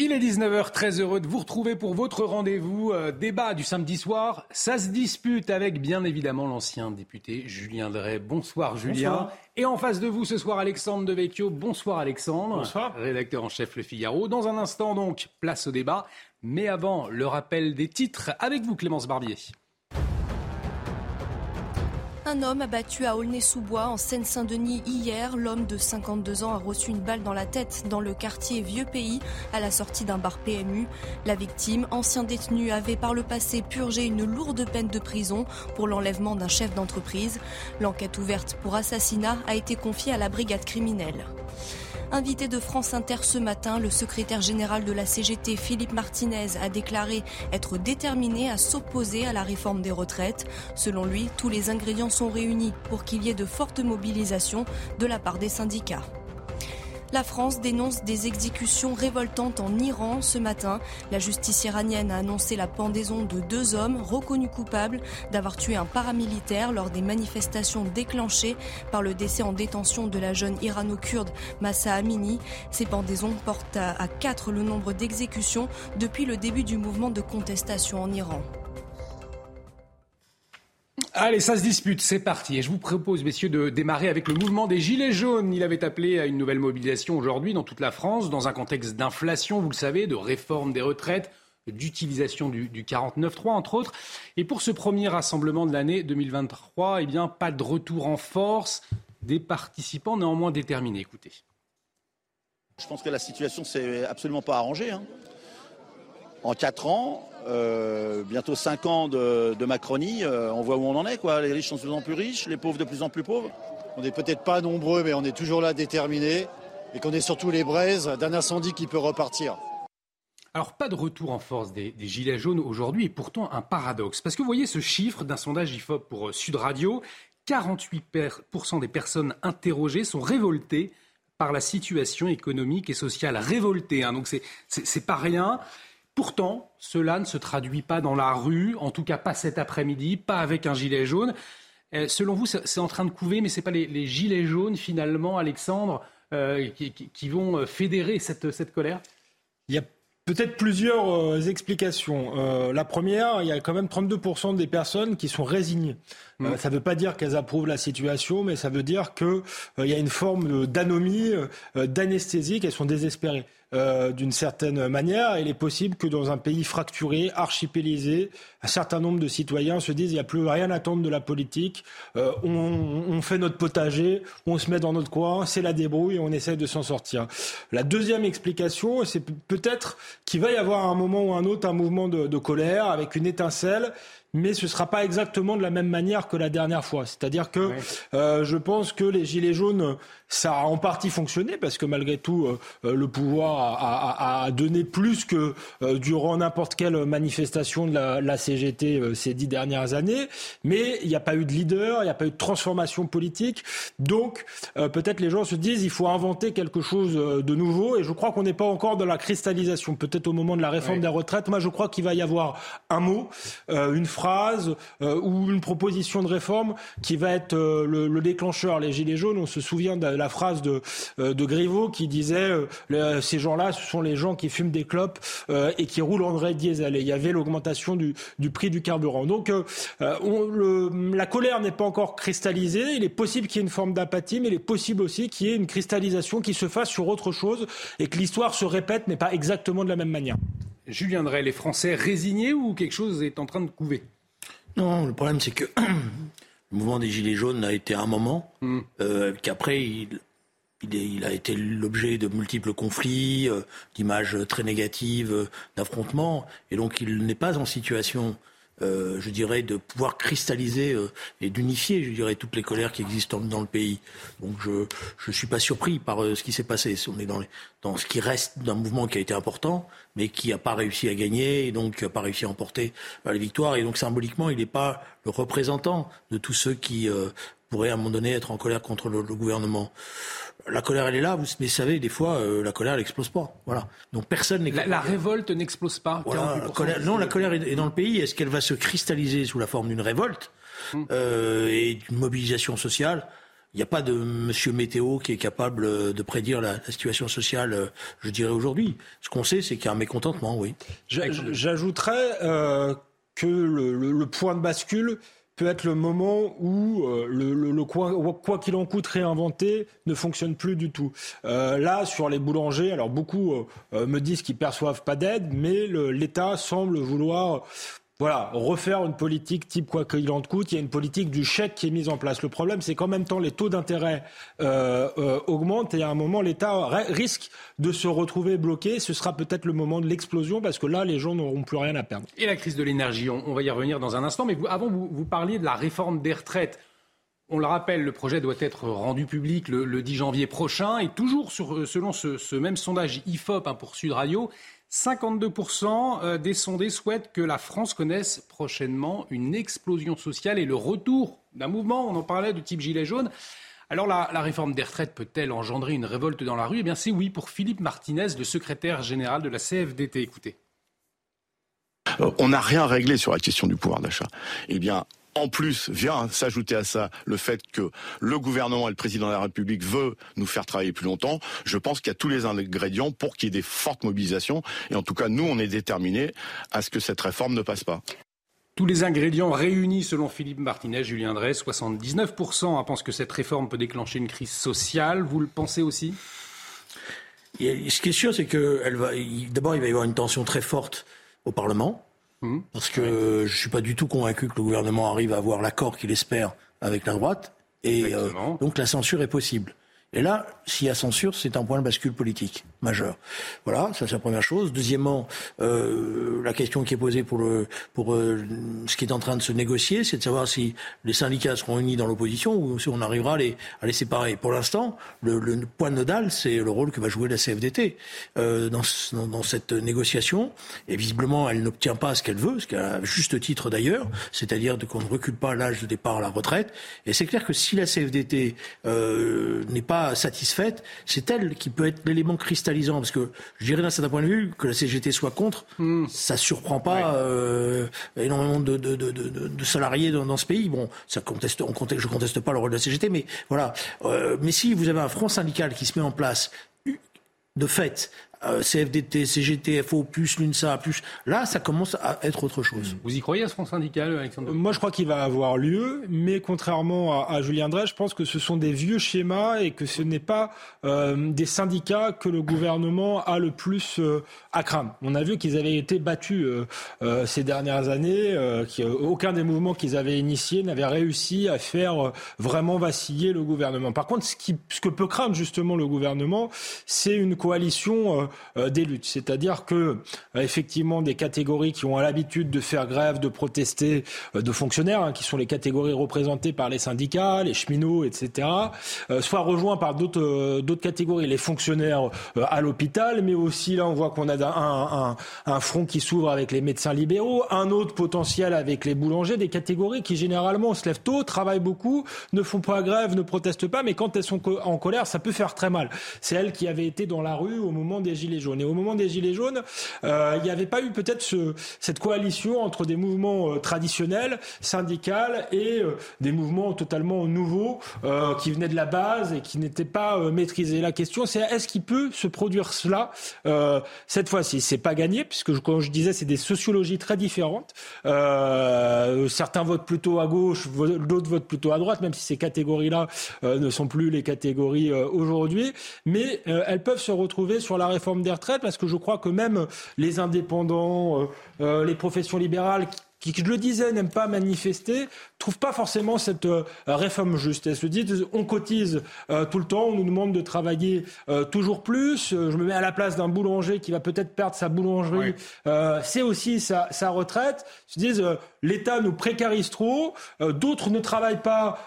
Il est 19h, très heureux de vous retrouver pour votre rendez-vous euh, débat du samedi soir. Ça se dispute avec bien évidemment l'ancien député Julien Drey. Bonsoir Julien. Bonsoir. Et en face de vous ce soir Alexandre Devecchio. Bonsoir Alexandre. Bonsoir. Rédacteur en chef Le Figaro. Dans un instant donc, place au débat. Mais avant, le rappel des titres avec vous Clémence Barbier. Un homme abattu à Aulnay-sous-Bois en Seine-Saint-Denis hier. L'homme de 52 ans a reçu une balle dans la tête dans le quartier Vieux Pays à la sortie d'un bar PMU. La victime, ancien détenu, avait par le passé purgé une lourde peine de prison pour l'enlèvement d'un chef d'entreprise. L'enquête ouverte pour assassinat a été confiée à la brigade criminelle. Invité de France Inter ce matin, le secrétaire général de la CGT, Philippe Martinez, a déclaré être déterminé à s'opposer à la réforme des retraites. Selon lui, tous les ingrédients sont réunis pour qu'il y ait de fortes mobilisations de la part des syndicats. La France dénonce des exécutions révoltantes en Iran ce matin. La justice iranienne a annoncé la pendaison de deux hommes reconnus coupables d'avoir tué un paramilitaire lors des manifestations déclenchées par le décès en détention de la jeune irano-kurde Massa Amini. Ces pendaisons portent à quatre le nombre d'exécutions depuis le début du mouvement de contestation en Iran. Allez, ça se dispute, c'est parti. Et je vous propose, messieurs, de démarrer avec le mouvement des Gilets jaunes. Il avait appelé à une nouvelle mobilisation aujourd'hui dans toute la France, dans un contexte d'inflation, vous le savez, de réforme des retraites, d'utilisation du, du 49.3, entre autres. Et pour ce premier rassemblement de l'année 2023, eh bien, pas de retour en force, des participants néanmoins déterminés. Écoutez. Je pense que la situation s'est absolument pas arrangée. hein. En quatre ans, euh, bientôt cinq ans de, Macronie, euh, on voit où on en est. Quoi. Les riches sont de plus en plus riches, les pauvres de plus en plus pauvres. On n'est peut-être pas nombreux, mais on est toujours là déterminés et qu'on est surtout les braises d'un incendie qui peut repartir. Alors, pas de retour en force des, Gilets jaunes aujourd'hui, et pourtant un paradoxe. Parce que vous voyez ce chiffre d'un sondage IFOP pour euh, Sud Radio 48% des personnes interrogées sont révoltées par la situation économique et sociale. Révoltées, hein, donc c'est pas rien. Pourtant, cela ne se traduit pas dans la rue, en tout cas pas cet après-midi, pas avec un gilet jaune. Euh, selon vous, c'est en train de couver, mais ce n'est pas les, les gilets jaunes, finalement, Alexandre, euh, qui, vont euh, fédérer cette, cette colère? Il y a peut-être plusieurs euh, explications. Euh, la première, il y a quand même 32% des personnes qui sont résignées. Euh, ça ne veut pas dire qu'elles approuvent la situation, mais ça veut dire qu'il y a une forme d'anomie, d'anesthésie, qu'elles sont désespérées. Euh, d'une certaine manière, il est possible que dans un pays fracturé, archipélisé, un certain nombre de citoyens se disent il n'y a plus rien à attendre de la politique, euh, on, fait notre potager, on se met dans notre coin, c'est la débrouille on essaie de s'en sortir. La deuxième explication, c'est pe- peut-être qu'il va y avoir à un moment ou un autre un mouvement de colère avec une étincelle. Mais ce ne sera pas exactement de la même manière que la dernière fois. C'est-à-dire que euh, je pense que les Gilets jaunes, ça a en partie fonctionné parce que malgré tout, euh, euh, le pouvoir a, a- a donné plus que euh, durant n'importe quelle manifestation de la, la CGT ces dix dernières années. Mais il n'y a pas eu de leader, il n'y a pas eu de transformation politique. Donc peut-être les gens se disent il faut inventer quelque chose de nouveau. Et je crois qu'on n'est pas encore dans la cristallisation. Peut-être au moment de la réforme Oui. des retraites. Moi, je crois qu'il va y avoir un mot, une phrase euh, ou une proposition de réforme qui va être euh, le, le déclencheur. Les Gilets jaunes, on se souvient de la phrase de, euh, de Griveaux qui disait ces gens-là, ce sont les gens qui fument des clopes et qui roulent en vrai diesel. Et il y avait l'augmentation du, du prix du carburant. Donc la colère n'est pas encore cristallisée. Il est possible qu'il y ait une forme d'apathie, mais il est possible aussi qu'il y ait une cristallisation qui se fasse sur autre chose et que l'histoire se répète, mais pas exactement de la même manière. Julien Drey, les Français résignés ou quelque chose est en train de couver? Non, le problème c'est que le mouvement des Gilets jaunes a été un moment, Mm. euh, qu'après il, il, est- il a été l'objet de multiples conflits, euh, d'images très négatives, euh, d'affrontements, et donc il n'est pas en situation euh, je dirais, de pouvoir cristalliser euh, et d'unifier, je dirais, toutes les colères qui existent dans, le pays. Donc je ne suis pas surpris par ce qui s'est passé. On est dans, les, dans ce qui reste d'un mouvement qui a été important, mais qui n'a pas réussi à gagner, et donc n'a pas réussi à emporter la victoire. Et donc symboliquement, il n'est pas le représentant de tous ceux qui pourraient à un moment donné être en colère contre le gouvernement la colère, elle est là, mais vous savez, des fois, euh, la colère, elle n'explose pas. Voilà. Donc personne n'est. La, révolte n'explose pas. non, la colère est dans le pays. Est-ce qu'elle va se cristalliser sous la forme d'une révolte hum. euh, et d'une mobilisation sociale? Il n'y a pas de monsieur météo qui est capable de prédire la, situation sociale, euh, je dirais, aujourd'hui. Ce qu'on sait, c'est qu'il y a un mécontentement, oui. J'ajouterais que le, point de bascule, peut être le moment où euh, le, quoi qu'il en coûte réinventé ne fonctionne plus du tout. Euh, là, sur les boulangers, alors beaucoup euh, me disent qu'ils perçoivent pas d'aide, mais l'État semble vouloir voilà, refaire une politique type quoi qu'il en coûte. Il y a une politique du chèque qui est mise en place. Le problème, c'est qu'en même temps, les taux d'intérêt euh, euh, augmentent et à un moment, l'État risque de se retrouver bloqué. Ce sera peut-être le moment de l'explosion parce que là, les gens n'auront plus rien à perdre. Et la crise de l'énergie, on, va y revenir dans un instant. Mais avant, vous, parliez de la réforme des retraites. On le rappelle, le projet doit être rendu public le, 10 janvier prochain. Et toujours sur, selon ce, même sondage IFOP hein, pour Sud Radio, 52% euh, des sondés souhaitent que la France connaisse prochainement une explosion sociale et le retour d'un mouvement, on en parlait, de type gilet jaune. Alors la, réforme des retraites peut-elle engendrer une révolte dans la rue? Eh bien c'est oui pour Philippe Martinez, le secrétaire général de la CFDT. Écoutez. Euh, on n'a rien réglé sur la question du pouvoir d'achat. Eh bien, en plus, vient s'ajouter à ça le fait que le gouvernement et le président de la République veut nous faire travailler plus longtemps. Je pense qu'il y a tous les ingrédients pour qu'il y ait des fortes mobilisations. Et en tout cas, nous, on est déterminés à ce que cette réforme ne passe pas. Tous les ingrédients réunis selon Philippe Martinez, Julien Drey, 79% pensent que cette réforme peut déclencher une crise sociale. Vous le pensez aussi? Ce qui est sûr, c'est que d'abord, il va y avoir une tension très forte au Parlement. Mmh. Parce que je ne suis pas du tout convaincu que le gouvernement arrive à avoir l'accord qu'il espère avec la droite. Et euh, donc la censure est possible. Et là, s'il y a censure, c'est un point de bascule politique majeur. Voilà, ça c'est la première chose. Deuxièmement, euh, la question qui est posée pour, le, pour euh, ce qui est en train de se négocier, c'est de savoir si les syndicats seront unis dans l'opposition ou si on arrivera à les, à les séparer. Pour l'instant, le, point nodal, c'est le rôle que va jouer la CFDT euh, dans, dans, dans, cette négociation. Et visiblement, elle n'obtient pas ce qu'elle veut, ce a juste titre d'ailleurs, c'est-à-dire qu'on ne recule pas l'âge de départ à la retraite. Et c'est clair que si la CFDT n'est pas satisfaite, c'est elle qui peut être l'élément cristallisant. Parce que je dirais d'un certain point de vue que la CGT soit contre, hmm. ça surprend pas euh, énormément de, de, salariés dans, ce pays. Bon, ça conteste, on conteste, je conteste pas le rôle de la CGT, mais voilà. Euh, mais si vous avez un front syndical qui se met en place de fait euh, CFDT, CGT, FO, plus l'UNSA, plus. Là, ça commence à être autre chose. Vous y croyez à ce front syndical, Alexandre Moi, je crois qu'il va avoir lieu, mais contrairement à, Julien Drey, je pense que ce sont des vieux schémas et que ce n'est pas euh, des syndicats que le gouvernement a le plus euh, à craindre. On a vu qu'ils avaient été battus ces dernières années, aucun des mouvements qu'ils avaient initiés n'avait réussi à faire vraiment vaciller le gouvernement. Par contre, ce, qui, ce que peut craindre justement le gouvernement, c'est une coalition euh, des luttes. C'est-à-dire que euh, effectivement des catégories qui ont l'habitude de faire grève, de protester, euh, de fonctionnaires, hein, qui sont les catégories représentées par les syndicats, les cheminots, etc., soient rejoints par d'autres d'autres catégories, les fonctionnaires à l'hôpital, mais aussi là on voit qu'on a un, un, un front qui s'ouvre avec les médecins libéraux, un autre potentiel avec les boulangers, des catégories qui généralement se lèvent tôt, travaillent beaucoup, ne font pas grève, ne protestent pas, mais quand elles sont en colère, ça peut faire très mal. C'est elles qui avaient été dans la rue au moment des Gilets jaunes. Et au moment des Gilets jaunes, euh, il n'y avait pas eu peut-être ce, cette coalition entre des mouvements euh, traditionnels, syndicaux, et euh, des mouvements totalement nouveaux qui venaient de la base et qui n'étaient pas maîtrisés. La question, c'est est-ce qu'il peut se produire cela cette fois-ci? C'est pas gagné, puisque comme je disais, c'est des sociologies très différentes. certains votent plutôt à gauche, d'autres votent plutôt à droite, même si ces catégories-là ne sont plus les catégories aujourd'hui. Mais elles peuvent se retrouver sur la réforme des retraites, parce que je crois que même les indépendants, euh, euh, les professions libérales qui, je le disais, n'aiment pas manifester, trouvent pas forcément cette euh, réforme juste. Elles se disent, on cotise euh, tout le temps, on nous demande de travailler euh, toujours plus. je me mets à la place d'un boulanger qui va peut-être perdre sa boulangerie. c'est aussi sa, sa, retraite. Ils se disent, l'État nous précarise trop, d'autres ne travaillent pas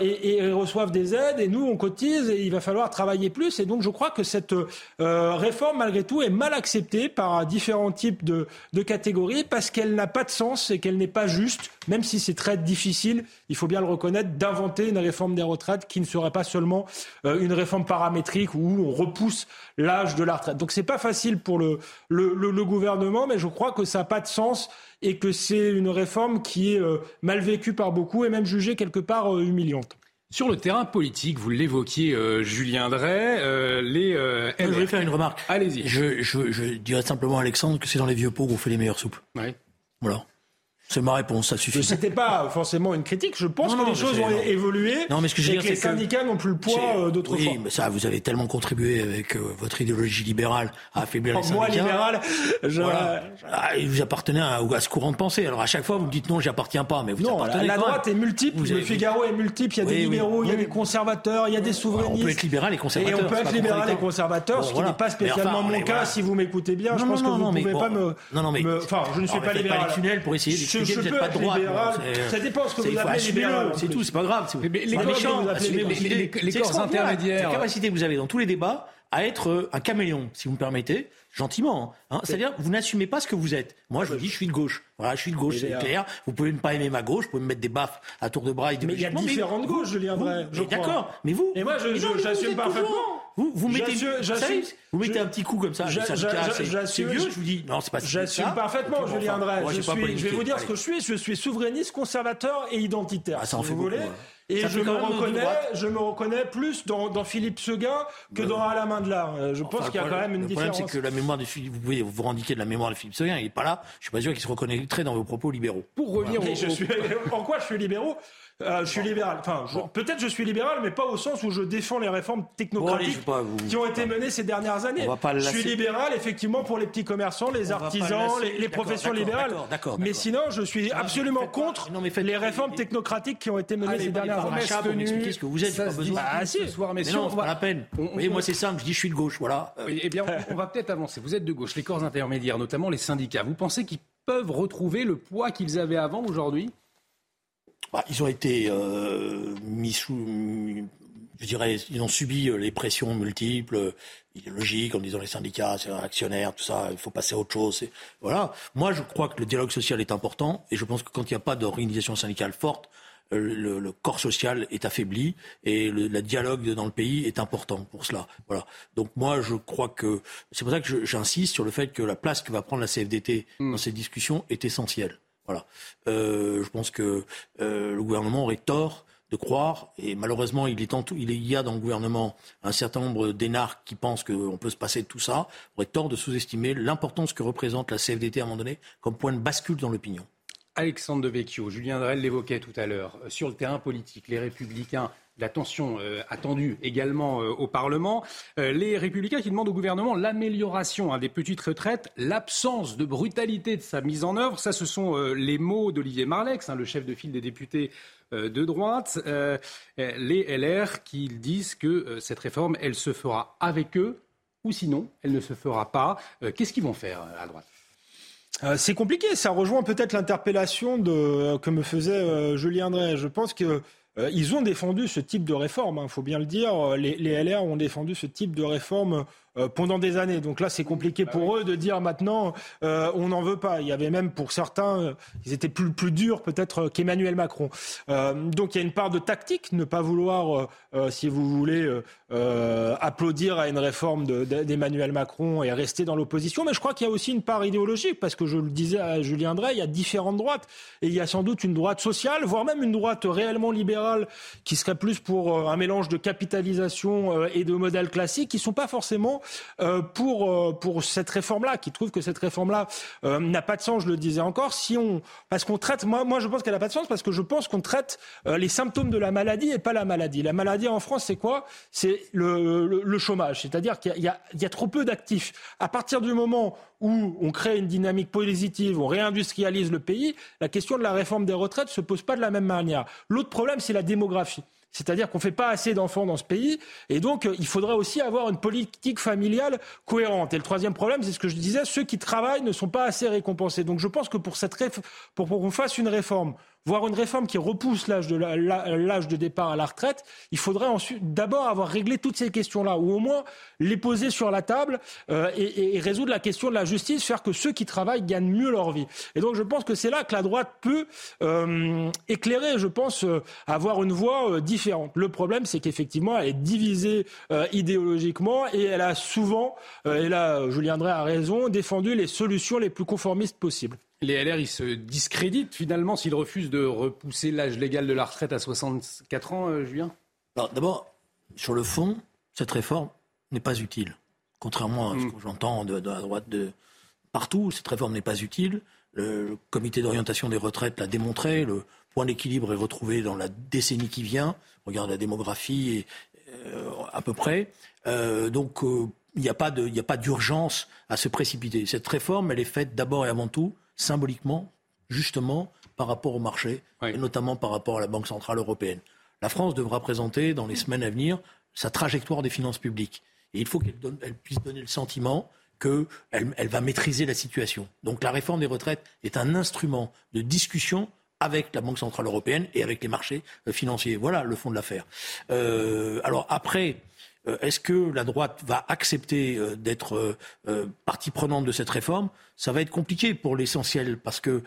et, et, reçoivent des aides, et nous, on cotise et il va falloir travailler plus. Et donc, je crois que cette réforme, malgré tout, est mal acceptée par différents types de, de catégories parce qu'elle n'a pas de sens et qu'elle n'est pas juste, même si c'est très difficile, il faut bien le reconnaître, d'inventer une réforme des retraites qui ne serait pas seulement euh, une réforme paramétrique où on repousse l'âge de la retraite. Donc c'est pas facile pour le, le, gouvernement, mais je crois que ça n'a pas de sens et que c'est une réforme qui est euh, mal vécue par beaucoup et même jugée quelque part euh, humiliante. Sur le terrain politique, vous l'évoquiez, Julien Drey, les. je voudrais faire une remarque. Allez-y. Je, je, je, dirais simplement à Alexandre que c'est dans les vieux pots qu'on fait les meilleures soupes. Oui. Voilà. C'est ma réponse, ça suffit. C'était pas forcément une critique. Je pense que les choses ont évolué. Non, mais ce que je veux dire, que les syndicats n'ont plus le poids euh, d'autrefois. Oui, mais ça, vous avez tellement contribué avec euh, votre idéologie libérale à affaiblir les syndicats. Moi, libéral, je... Ah, vous appartenez à, à, ce courant de pensée. Alors à chaque fois, vous me dites non, j'appartiens pas, mais vous non, appartenez la, droite est multiple. le Figaro est multiple. Il y a des libéraux, il y a des conservateurs, il y a des souverainistes. On peut être libéral et conservateur. Et on peut être libéral et conservateur, ce qui n'est pas spécialement mon cas. Si vous m'écoutez bien, je pense que vous ne pouvez pas me. Non, non, mais. Enfin, je ne suis pas libéral. les tunnels pour essayer que vous n'êtes pas de droite ça dépend ce que vous appelez libéral. C'est tout, c'est pas grave. Les, les, corps intermédiaires. La capacité que vous avez dans tous les débats à être euh, un caméléon, si vous me permettez, gentiment. Hein. C'est-à-dire, vous n'assumez pas ce que vous êtes. Moi, je vous dis, je suis de gauche. Voilà, je suis de gauche, c'est clair. Vous pouvez ne pas aimer ma gauche, vous pouvez me mettre des baffes à tour de bras. Mais il y a différentes gauches, Julien Drey. D'accord, mais vous. Et moi, j'assume parfaitement. Vous, vous mettez, vous mettez un petit coup comme ça. C'est vieux, je vous dis. Non, c'est pas J'assume parfaitement, Julien Drey. Je vais vous dire ce que je suis. Je suis souverainiste, conservateur et identitaire. Ah, ça en fait voulez. Et je me, reconnais, je me reconnais plus dans, dans Philippe Seguin que dans Alain Mandelard. Euh, je pense qu'il y a quand même une différence. Le problème, c'est que la mémoire de Philippe, vous pouvez vous indiquer de la mémoire de Philippe Seguin, il n'est pas là. Je suis pas sûr qu'il se reconnaîtrait dans vos propos libéraux. Pour revenir au, je suis, en quoi je suis libéraux? Euh, je suis libéral. Enfin, peut-être je suis libéral, mais pas au sens où je défends les réformes technocratiques qui ont été menées ces dernières années. je suis libéral, effectivement, pour les petits commerçants, les artisans, les, professions libérales. Mais sinon, je suis absolument contre les réformes technocratiques qui ont été menées ces dernières années. ce que vous êtes. Pas besoin. Ah, si. Soir, mais non, pas la peine. moi, c'est simple. Je dis, je suis de gauche. Voilà. Eh bien, on va peut-être avancer. Vous êtes de gauche. Les corps intermédiaires, notamment les syndicats. Vous pensez qu'ils peuvent retrouver le poids qu'ils avaient avant aujourd'hui? Bah, ils ont été euh, mis sous, je dirais, ils ont subi euh, les pressions multiples, euh, idéologiques, en disant les syndicats, c'est actionnaires, tout ça, il faut passer à autre chose. Voilà. Moi, je crois que le dialogue social est important, et je pense que quand il n'y a pas d'organisation syndicale forte, le, le, corps social est affaibli et le dialogue dans le pays est important pour cela. Voilà. Donc moi, je crois que c'est pour ça que j'insiste sur le fait que la place que va prendre la CFDT hmm. dans cette discussion est essentielle. Voilà. Euh, je pense que euh, le gouvernement aurait tort de croire, et malheureusement, il, y a dans le gouvernement un certain nombre d'énarques qui pensent qu'on peut se passer de tout ça, aurait tort de sous-estimer l'importance que représente la CFDT à un moment donné comme point de bascule dans l'opinion. Alexandre Devecchio, Julien Drel l'évoquait tout à l'heure, euh, sur le terrain politique, les républicains tension euh, attendue également euh, au Parlement. Euh, les républicains qui demandent au gouvernement l'amélioration hein, des petites retraites, l'absence de brutalité de sa mise en œuvre. Ça, ce sont les mots d'Olivier Marlex, hein, le chef de file des députés de droite. les LR qui disent que cette réforme, elle se fera avec eux ou sinon, elle ne se fera pas. Qu'est-ce qu'ils vont faire à droite? C'est compliqué, ça rejoint peut-être l'interpellation que me faisait Julien Drey. Je pense que euh, ils ont défendu ce type de réforme, il hein, faut bien le dire. Les, les, LR ont défendu ce type de réforme euh, pendant des années. Donc là, c'est compliqué pour eux de dire maintenant euh, on n'en veut pas. Il y avait même pour certains, euh, ils étaient plus plus durs peut-être qu'Emmanuel Macron. donc il y a une part de tactique, ne pas vouloir, si vous voulez, applaudir à une réforme d'Emmanuel Macron et rester dans l'opposition. Mais je crois qu'il y a aussi une part idéologique parce que je le disais à Julien Drey, il y a différentes droites et il y a sans doute une droite sociale, voire même une droite réellement libérale qui serait plus pour un mélange de capitalisation et de modèles classiques qui sont pas forcément euh, pour, euh, pour cette réforme-là, qui trouve que cette réforme-là euh, n'a pas de sens, je le disais encore, si on, parce qu'on traite, moi, moi je pense qu'elle n'a pas de sens parce que je pense qu'on traite les symptômes de la maladie et pas la maladie. La maladie en France, c'est quoi? C'est c'est le, chômage. C'est-à-dire qu'il y, y, a trop peu d'actifs. À partir du moment où on crée une dynamique positive, on réindustrialise le pays, la question de la réforme des retraites se pose pas de la même manière. L'autre problème, c'est la démographie. C'est-à-dire qu'on ne fait pas assez d'enfants dans ce pays. Et donc, il faudrait aussi avoir une politique familiale cohérente. Et le troisième problème, c'est ce que je disais, ceux qui travaillent ne sont pas assez récompensés. Donc, je pense que pour, cette pour qu'on fasse une réforme voire une réforme qui repousse l'âge de, départ à la retraite, il faudrait ensuite d'abord avoir réglé toutes ces questions-là, ou au moins les poser sur la table euh, et, résoudre la question de la justice, faire que ceux qui travaillent gagnent mieux leur vie. Et donc je pense que c'est là que la droite peut euh, éclairer, je pense, euh, avoir une voix différente. Le problème, c'est qu'effectivement, elle est divisée idéologiquement et elle a souvent, et là Julien Drey a raison, défendu les solutions les plus conformistes possibles. Les LR, ils se discréditent finalement s'ils refusent de repousser l'âge légal de la retraite à 64 ans, euh, Julien? D'abord, sur le fond, cette réforme n'est pas utile. Contrairement à ce mm. que j'entends de, la droite de partout, cette réforme n'est pas utile. Le, comité d'orientation des retraites l'a démontré. Le point d'équilibre est retrouvé dans la décennie qui vient. Regarde la démographie et, euh, à peu près. Euh, donc, il n'y a pas d'urgence à se précipiter. Cette réforme, elle est faite d'abord et avant tout symboliquement, justement, par rapport au marché, et notamment par rapport à la Banque Centrale Européenne. La France devra présenter dans les semaines à venir sa trajectoire des finances publiques. Et il faut qu'elle puisse donner le sentiment qu'elle elle va maîtriser la situation. Donc la réforme des retraites est un instrument de discussion avec la Banque Centrale Européenne et avec les marchés euh, financiers. Voilà le fond de l'affaire. Euh, alors après, est-ce que la droite va accepter euh, d'être euh, partie prenante de cette réforme? Ça va être compliqué pour l'essentiel, parce que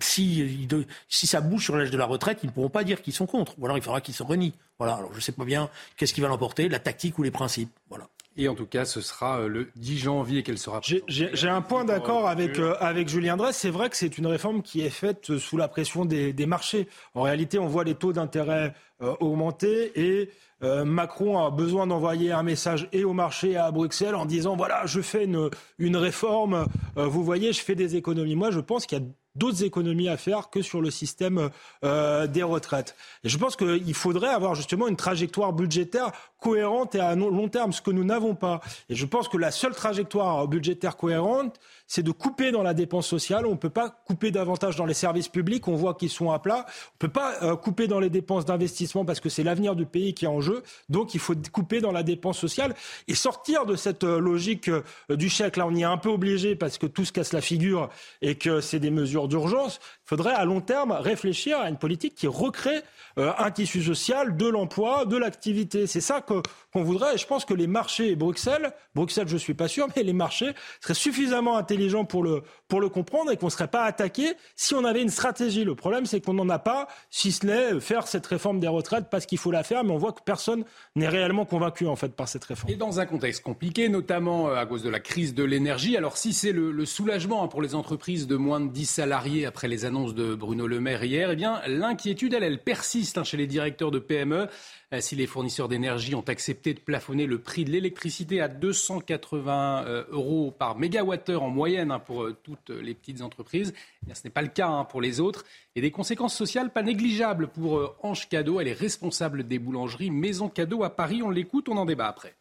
si, si ça bouge sur l'âge de la retraite, ils ne pourront pas dire qu'ils sont contre. Ou alors il faudra qu'ils se renient. Voilà. Alors je ne sais pas bien qu'est-ce qui va l'emporter, la tactique ou les principes. Voilà. Et en tout cas, ce sera le 10 janvier qu'elle sera. J'ai un point d'accord avec, avec Julien Dress. C'est vrai que c'est une réforme qui est faite sous la pression des, des marchés. En réalité, on voit les taux d'intérêt augmenter et euh, Macron a besoin d'envoyer un message et au marché et à Bruxelles en disant voilà, je fais une, une réforme, euh, vous voyez, je fais des économies. Moi, je pense qu'il y a d'autres économies à faire que sur le système euh, des retraites. Et je pense qu'il faudrait avoir justement une trajectoire budgétaire cohérente et à long terme, ce que nous n'avons pas. Et je pense que la seule trajectoire budgétaire cohérente, c'est de couper dans la dépense sociale. On ne peut pas couper davantage dans les services publics. On voit qu'ils sont à plat. On ne peut pas euh, couper dans les dépenses d'investissement parce que c'est l'avenir du pays qui est en jeu. Donc il faut couper dans la dépense sociale et sortir de cette euh, logique euh, du chèque. Là, on y est un peu obligé parce que tout se casse la figure et que c'est des mesures d'urgence. Il faudrait à long terme réfléchir à une politique qui recrée un tissu social, de l'emploi, de l'activité. C'est ça qu'on voudrait. Et je pense que les marchés, Bruxelles, Bruxelles, je suis pas sûr, mais les marchés seraient suffisamment intelligents pour le, pour le comprendre et qu'on ne serait pas attaqué si on avait une stratégie. Le problème, c'est qu'on n'en a pas, si ce n'est faire cette réforme des retraites parce qu'il faut la faire, mais on voit que personne n'est réellement convaincu en fait par cette réforme. Et dans un contexte compliqué, notamment euh, à cause de la crise de l'énergie, alors si c'est le, soulagement hein, pour les entreprises de moins de 10 salariés après les annonces de Bruno Le Maire hier, eh bien l'inquiétude, elle, persiste hein, chez les directeurs de PME. Euh, si les fournisseurs d'énergie ont accepté de plafonner le prix de l'électricité à 280 euh, euros par mégawattheure en moyenne hein, pour euh, toutes les petites entreprises, eh ce n'est pas le cas hein, pour les autres. Et des conséquences sociales pas négligeables pour Ange Cadeau. Elle est responsable des boulangeries Maison Cadeau à Paris. On l'écoute, on en débat après.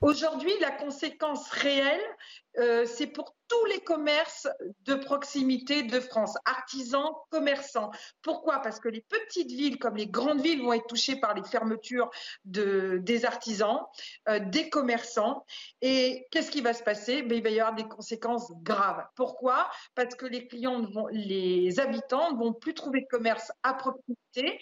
Aujourd'hui, la conséquence réelle, c'est pour tous les commerces de proximité de France, artisans, commerçants. Pourquoi? Parce que les petites villes comme les grandes villes vont être touchées par les fermetures de, des artisans, euh, des commerçants. Et qu'est-ce qui va se passer? Ben, Il va y avoir des conséquences graves. Pourquoi? Parce que les clients, les habitants ne vont plus trouver de commerce à proximité.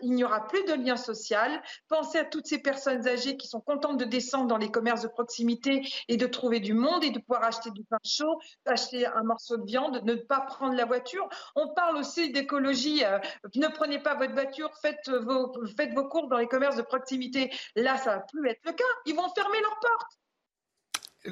Il n'y aura plus de lien social. Pensez à toutes ces personnes âgées qui sont contentes de descendre dans les commerces de proximité et de trouver du monde et de pouvoir acheter du chaud, acheter un morceau de viande, ne pas prendre la voiture. On parle aussi d'écologie. Euh, ne prenez pas votre voiture, faites vos, faites vos courses dans les commerces de proximité. Là, ça va plus être le cas. Ils vont fermer leurs portes.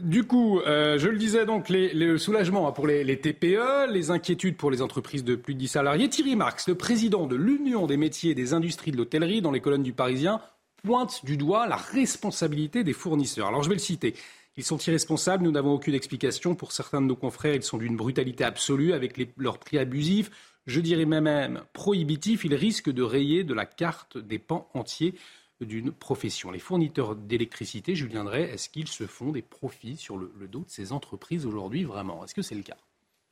Du coup, euh, je le disais donc, les, le soulagement hein, pour les, les, TPE, les inquiétudes pour les entreprises de plus de 10 salariés. Thierry Marx, le président de l'Union des métiers et des industries de l'hôtellerie, dans les colonnes du Parisien, pointe du doigt la responsabilité des fournisseurs. Alors je vais le citer. Ils sont irresponsables, nous n'avons aucune explication. Pour certains de nos confrères, ils sont d'une brutalité absolue avec leurs prix abusifs. Je dirais même, prohibitifs. Ils risquent de rayer de la carte des pans entiers d'une profession. Les fournisseurs d'électricité, Julien Drey, est-ce qu'ils se font des profits sur le, dos de ces entreprises aujourd'hui vraiment? Est-ce que c'est le cas?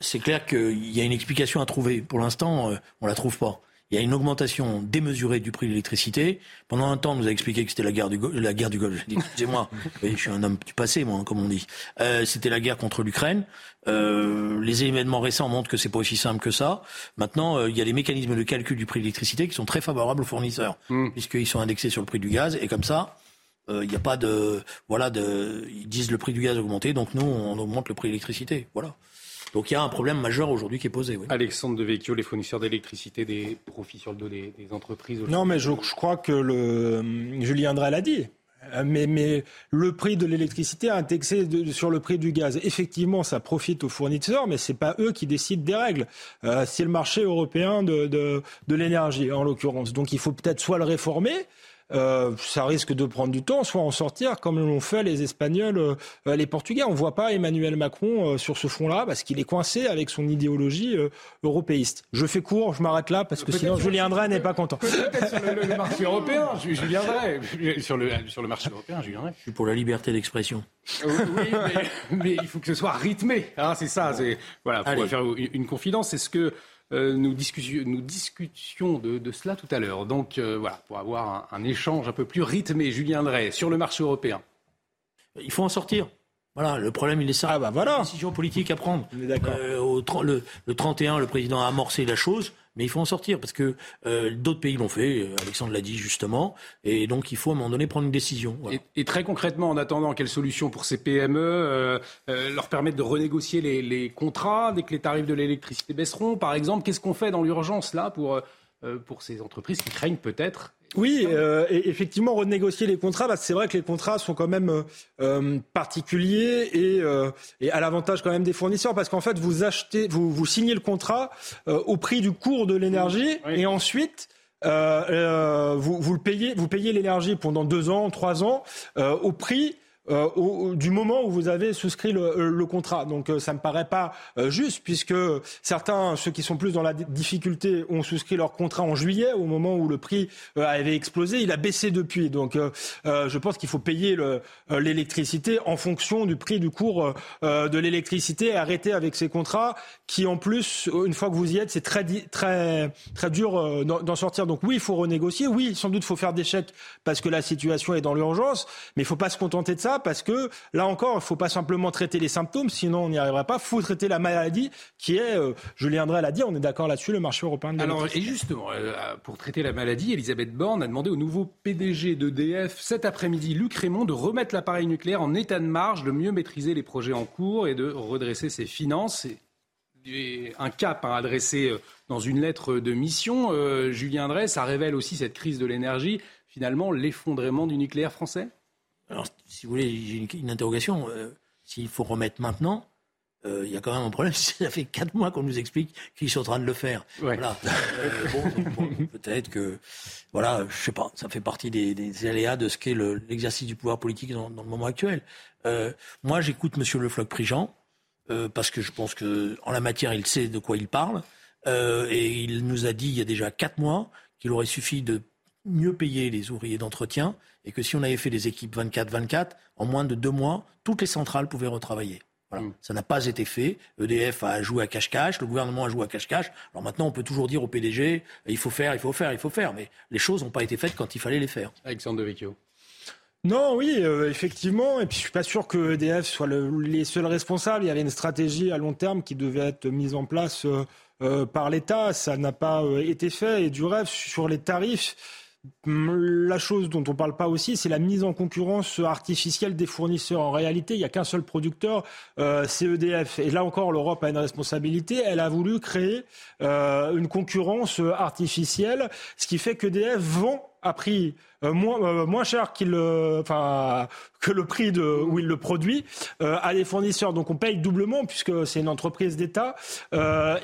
C'est clair qu'il y a une explication à trouver. Pour l'instant, euh, on ne la trouve pas il y a une augmentation démesurée du prix de l'électricité. Pendant un temps, on nous a expliqué que c'était la guerre du la guerre du Golfe. Excusez-moi, je suis un homme du passé, moi, comme on dit. Euh, c'était la guerre contre l'Ukraine. Euh, les événements récents montrent que c'est pas aussi simple que ça. Maintenant, euh, il y a les mécanismes de calcul du prix de l'électricité qui sont très favorables aux fournisseurs, mmh. puisqu'ils sont indexés sur le prix du gaz. Et comme ça, euh, il n'y a pas de voilà de ils disent le prix du gaz a augmenté, donc nous on augmente le prix de l'électricité. Voilà. Donc il y a un problème majeur aujourd'hui qui est posé. Oui. Alexandre de Vecchio, les fournisseurs d'électricité, des profits sur le dos des, entreprises. Non, mais je, crois que le, Julien Drey l'a dit. Mais, mais, le prix de l'électricité est indexé sur le prix du gaz. Effectivement, ça profite aux fournisseurs, mais ce n'est pas eux qui décident des règles. Euh, c'est le marché européen de, de, de l'énergie, en l'occurrence. Donc il faut peut-être soit le réformer, euh, ça risque de prendre du temps, soit en sortir comme l'ont fait les Espagnols, euh, les Portugais. On ne voit pas Emmanuel Macron euh, sur ce front-là parce qu'il est coincé avec son idéologie européiste. Je fais court, je m'arrête là parce que sinon Julien Drey n'est pas content. Peut-être sur le, marché européen, Julien Drey. Sur le, sur le marché européen, Julien Drey. Je suis pour la liberté d'expression. oui, mais, il faut que ce soit rythmé. Hein, c'est ça. C'est voilà, pour faire une, une confidence. C'est ce que euh, nous, discutions, nous discutions de, cela tout à l'heure. Donc euh, voilà, pour avoir un, échange un peu plus rythmé, Julien Drey, sur le marché européen. Il faut en sortir. Voilà, le problème, il est ça. Ah bah voilà. Décision politique à prendre. d'accord. Euh, le, le, 31, le président a amorcé la chose. Mais il faut en sortir parce que euh, d'autres pays l'ont fait, euh, Alexandre l'a dit justement, et donc il faut à un moment donné prendre une décision. Et, très concrètement, en attendant, quelle solution pour ces PME euh, Leur permettre de renégocier les, contrats dès que les tarifs de l'électricité baisseront, par exemple Qu'est-ce qu'on fait dans l'urgence là pour, pour ces entreprises qui craignent peut-être oui, euh, et effectivement, renégocier les contrats, c'est vrai que les contrats sont quand même euh, particuliers et, euh, et, à l'avantage quand même des fournisseurs, parce qu'en fait, vous achetez, vous, vous signez le contrat euh, au prix du cours de l'énergie, et ensuite. Euh, vous, vous, le payez, vous payez l'énergie pendant deux ans, trois ans, au prix euh, au, du moment où vous avez souscrit le, euh, le contrat. Donc euh, ça me paraît pas juste puisque certains, ceux qui sont plus dans la difficulté, ont souscrit leur contrat en juillet au moment où le prix avait explosé. Il a baissé depuis. Donc je pense qu'il faut payer l'électricité en fonction du prix du cours de l'électricité et arrêter avec ces contrats qui en plus, une fois que vous y êtes, c'est très très très dur d'en sortir. Donc oui, il faut renégocier. Oui, sans doute, il faut faire des chèques parce que la situation est dans l'urgence, mais il faut pas se contenter de ça parce que là encore, il ne faut pas simplement traiter les symptômes, sinon on n'y arrivera pas. Il faut traiter la maladie qui est, euh, Julien Drey l'a dit, on est d'accord là-dessus, le marché européen de Alors, et justement, euh, pour traiter la maladie, Elisabeth Borne a demandé au nouveau PDG d'EDF cet après-midi, Luc Raymond, de remettre l'appareil nucléaire en état de marge, de mieux maîtriser les projets en cours et de redresser ses finances. Et un cap à adressé euh, dans une lettre de mission. Julien Drey, ça révèle aussi cette crise de l'énergie, finalement l'effondrement du nucléaire français? Alors, si vous voulez, j'ai une, interrogation. Euh, s'il faut remettre maintenant, euh, il y a quand même un problème. Ça fait quatre mois qu'on nous explique qu'ils sont en train de le faire. Voilà. Euh, peut-être que, voilà, je sais pas, ça fait partie des, aléas de ce qu'est l'exercice du pouvoir politique dans, le moment actuel. moi, j'écoute Monsieur Le Floch-Prigent parce que je pense que en la matière, il sait de quoi il parle. et il nous a dit il y a déjà quatre mois qu'il aurait suffi de mieux payer les ouvriers d'entretien et que si on avait fait des équipes 24-24, en moins de deux mois, toutes les centrales pouvaient retravailler. Voilà. Mm. Ça n'a pas été fait. EDF a joué à cache-cache, le gouvernement a joué à cache-cache. Alors maintenant, on peut toujours dire au PDG, il faut faire, il faut faire, il faut faire. Mais les choses n'ont pas été faites quand il fallait les faire. Alexandre de Vecchio. Non, oui, euh, effectivement. Et puis, je suis pas sûr que EDF soit le, les seuls responsables. Il y avait une stratégie à long terme qui devait être mise en place euh, euh, par l'État. Ça n'a pas été fait. Et du rêve sur les tarifs, la chose dont on ne parle pas aussi, c'est la mise en concurrence artificielle des fournisseurs. En réalité, il n'y a qu'un seul producteur, euh, c'est EDF. Et là encore, l'Europe a une responsabilité. Elle a voulu créer euh, une concurrence artificielle, ce qui fait qu'EDF vend à prix euh, moins, euh, moins cher que le prix de, où il le produit euh, à des fournisseurs. Donc on paye doublement puisque c'est une entreprise d'État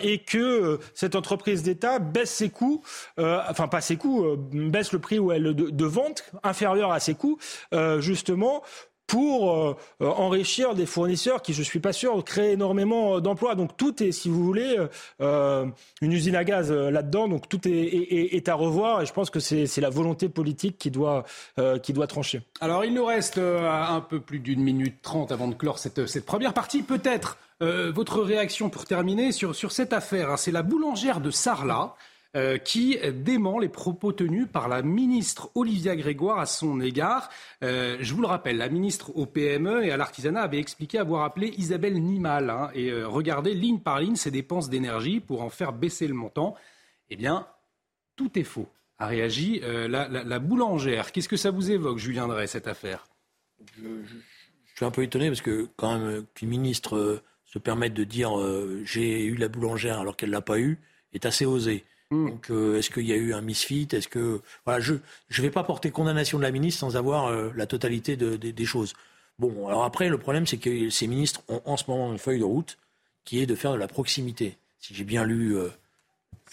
et que cette entreprise d'État baisse ses coûts, enfin pas ses coûts, baisse le prix où elle de, de vente inférieur à ses coûts justement pour euh, euh, enrichir des fournisseurs qui, je suis pas sûr, créent énormément d'emplois. Donc tout est, si vous voulez, une usine à gaz là-dedans. Donc tout est, à revoir et je pense que c'est la volonté politique qui doit, qui doit trancher. Alors il nous reste un peu plus d'une minute trente avant de clore cette, cette première partie. Peut-être votre réaction pour terminer sur, sur cette affaire. Hein. C'est la boulangère de Sarlat. Euh, qui dément les propos tenus par la ministre Olivia Grégoire à son égard. Euh, je vous le rappelle, la ministre au PME et à l'artisanat avait expliqué avoir appelé Isabelle Nimal hein, et euh, regardé ligne par ligne ses dépenses d'énergie pour en faire baisser le montant. Eh bien, tout est faux, a réagi la, boulangère. Qu'est-ce que ça vous évoque, Julien Drey, cette affaire? Je, suis un peu étonné parce que quand même qu'une ministre se permette de dire j'ai eu la boulangère alors qu'elle l'a pas eu est assez osé. Hmm. Donc, euh, est-ce qu'il y a eu un misfit? Est-ce que voilà, je ne vais pas porter condamnation de la ministre sans avoir euh, la totalité des choses. Bon, alors après, le problème, c'est que ces ministres ont en ce moment une feuille de route qui est de faire de la proximité. Si j'ai bien lu euh,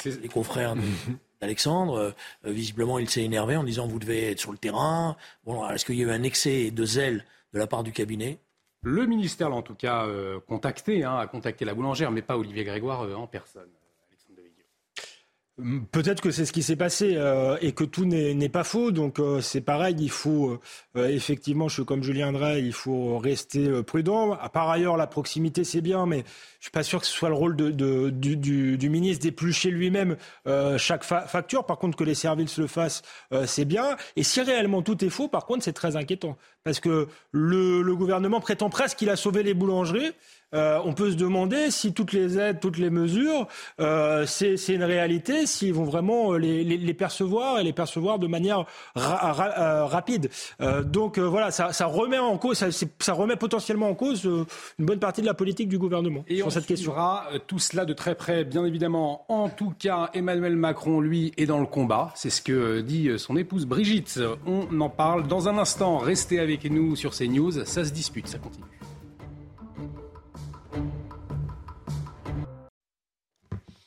les confrères d'Alexandre, visiblement, il s'est énervé en disant vous devez être sur le terrain. Bon, est-ce qu'il y a eu un excès de zèle de la part du cabinet? Le ministère l'a en tout cas contacté, hein, a contacté la boulangère, mais pas Olivier Grégoire en personne. Peut-être que c'est ce qui s'est passé euh, et que tout n'est pas faux. Donc euh, c'est pareil, il faut euh, effectivement, je suis comme Julien Drey, il faut rester prudent. Par ailleurs, la proximité c'est bien, mais je suis pas sûr que ce soit le rôle du, du, ministre d'éplucher lui-même chaque facture. Par contre, que les services le fassent, c'est bien. Et si réellement tout est faux, par contre, c'est très inquiétant parce que le, le gouvernement prétend presque qu'il a sauvé les boulangeries. Euh, on peut se demander si toutes les aides, toutes les mesures, euh, c'est une réalité, s'ils vont vraiment euh, les, percevoir et les percevoir de manière rapide. donc voilà, ça, remet en cause, ça, remet potentiellement en cause une bonne partie de la politique du gouvernement et sur cette question. tout cela de très près, bien évidemment. En tout cas, Emmanuel Macron, lui, est dans le combat. C'est ce que dit son épouse Brigitte. On en parle dans un instant. Restez avec nous sur ces news. Ça se dispute, ça continue.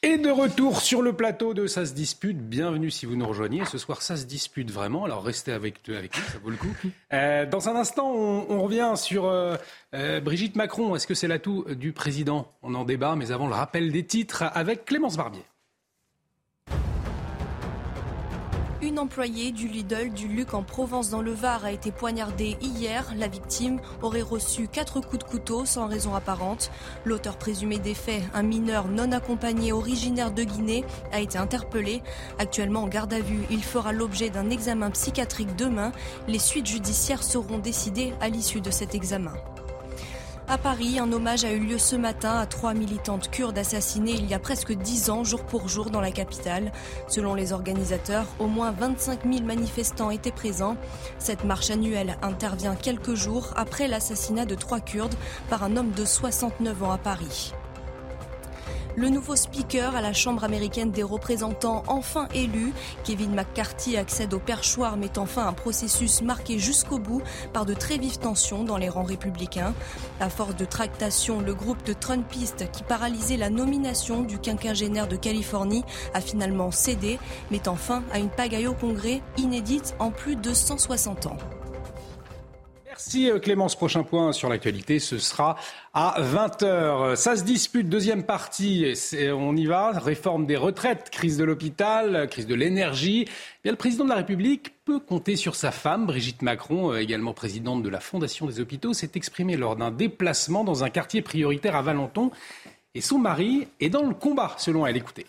Et de retour sur le plateau de Ça se dispute. Bienvenue si vous nous rejoignez. Ce soir, ça se dispute vraiment. Alors restez avec, avec nous, ça vaut le coup. Euh, dans un instant, on, revient sur euh, euh, Brigitte Macron. Est-ce que c'est l'atout du président? On en débat, mais avant le rappel des titres avec Clémence Barbier. Une employée du Lidl du Luc en Provence dans le Var a été poignardée hier. La victime aurait reçu quatre coups de couteau sans raison apparente. L'auteur présumé des faits, un mineur non accompagné originaire de Guinée, a été interpellé. Actuellement en garde à vue, il fera l'objet d'un examen psychiatrique demain. Les suites judiciaires seront décidées à l'issue de cet examen. À Paris, un hommage a eu lieu ce matin à trois militantes kurdes assassinées il y a presque dix ans, jour pour jour, dans la capitale. Selon les organisateurs, au moins 25 000 manifestants étaient présents. Cette marche annuelle intervient quelques jours après l'assassinat de trois Kurdes par un homme de 69 ans à Paris. Le nouveau speaker à la Chambre américaine des représentants, enfin élu, Kevin McCarthy accède au perchoir, mettant fin à un processus marqué jusqu'au bout par de très vives tensions dans les rangs républicains. À force de tractation, le groupe de Trumpistes qui paralysait la nomination du quinquagénaire de Californie a finalement cédé, mettant fin à une pagaille au Congrès inédite en plus de 160 ans. Merci euh, Clémence. Prochain point sur l'actualité, ce sera à 20h. Ça se dispute, deuxième partie, on y va. Réforme des retraites, crise de l'hôpital, crise de l'énergie. Eh le président de la République peut compter sur sa femme, Brigitte Macron, euh, également présidente de la Fondation des hôpitaux, s'est exprimée lors d'un déplacement dans un quartier prioritaire à Valenton. Et son mari est dans le combat, selon elle. Écoutez.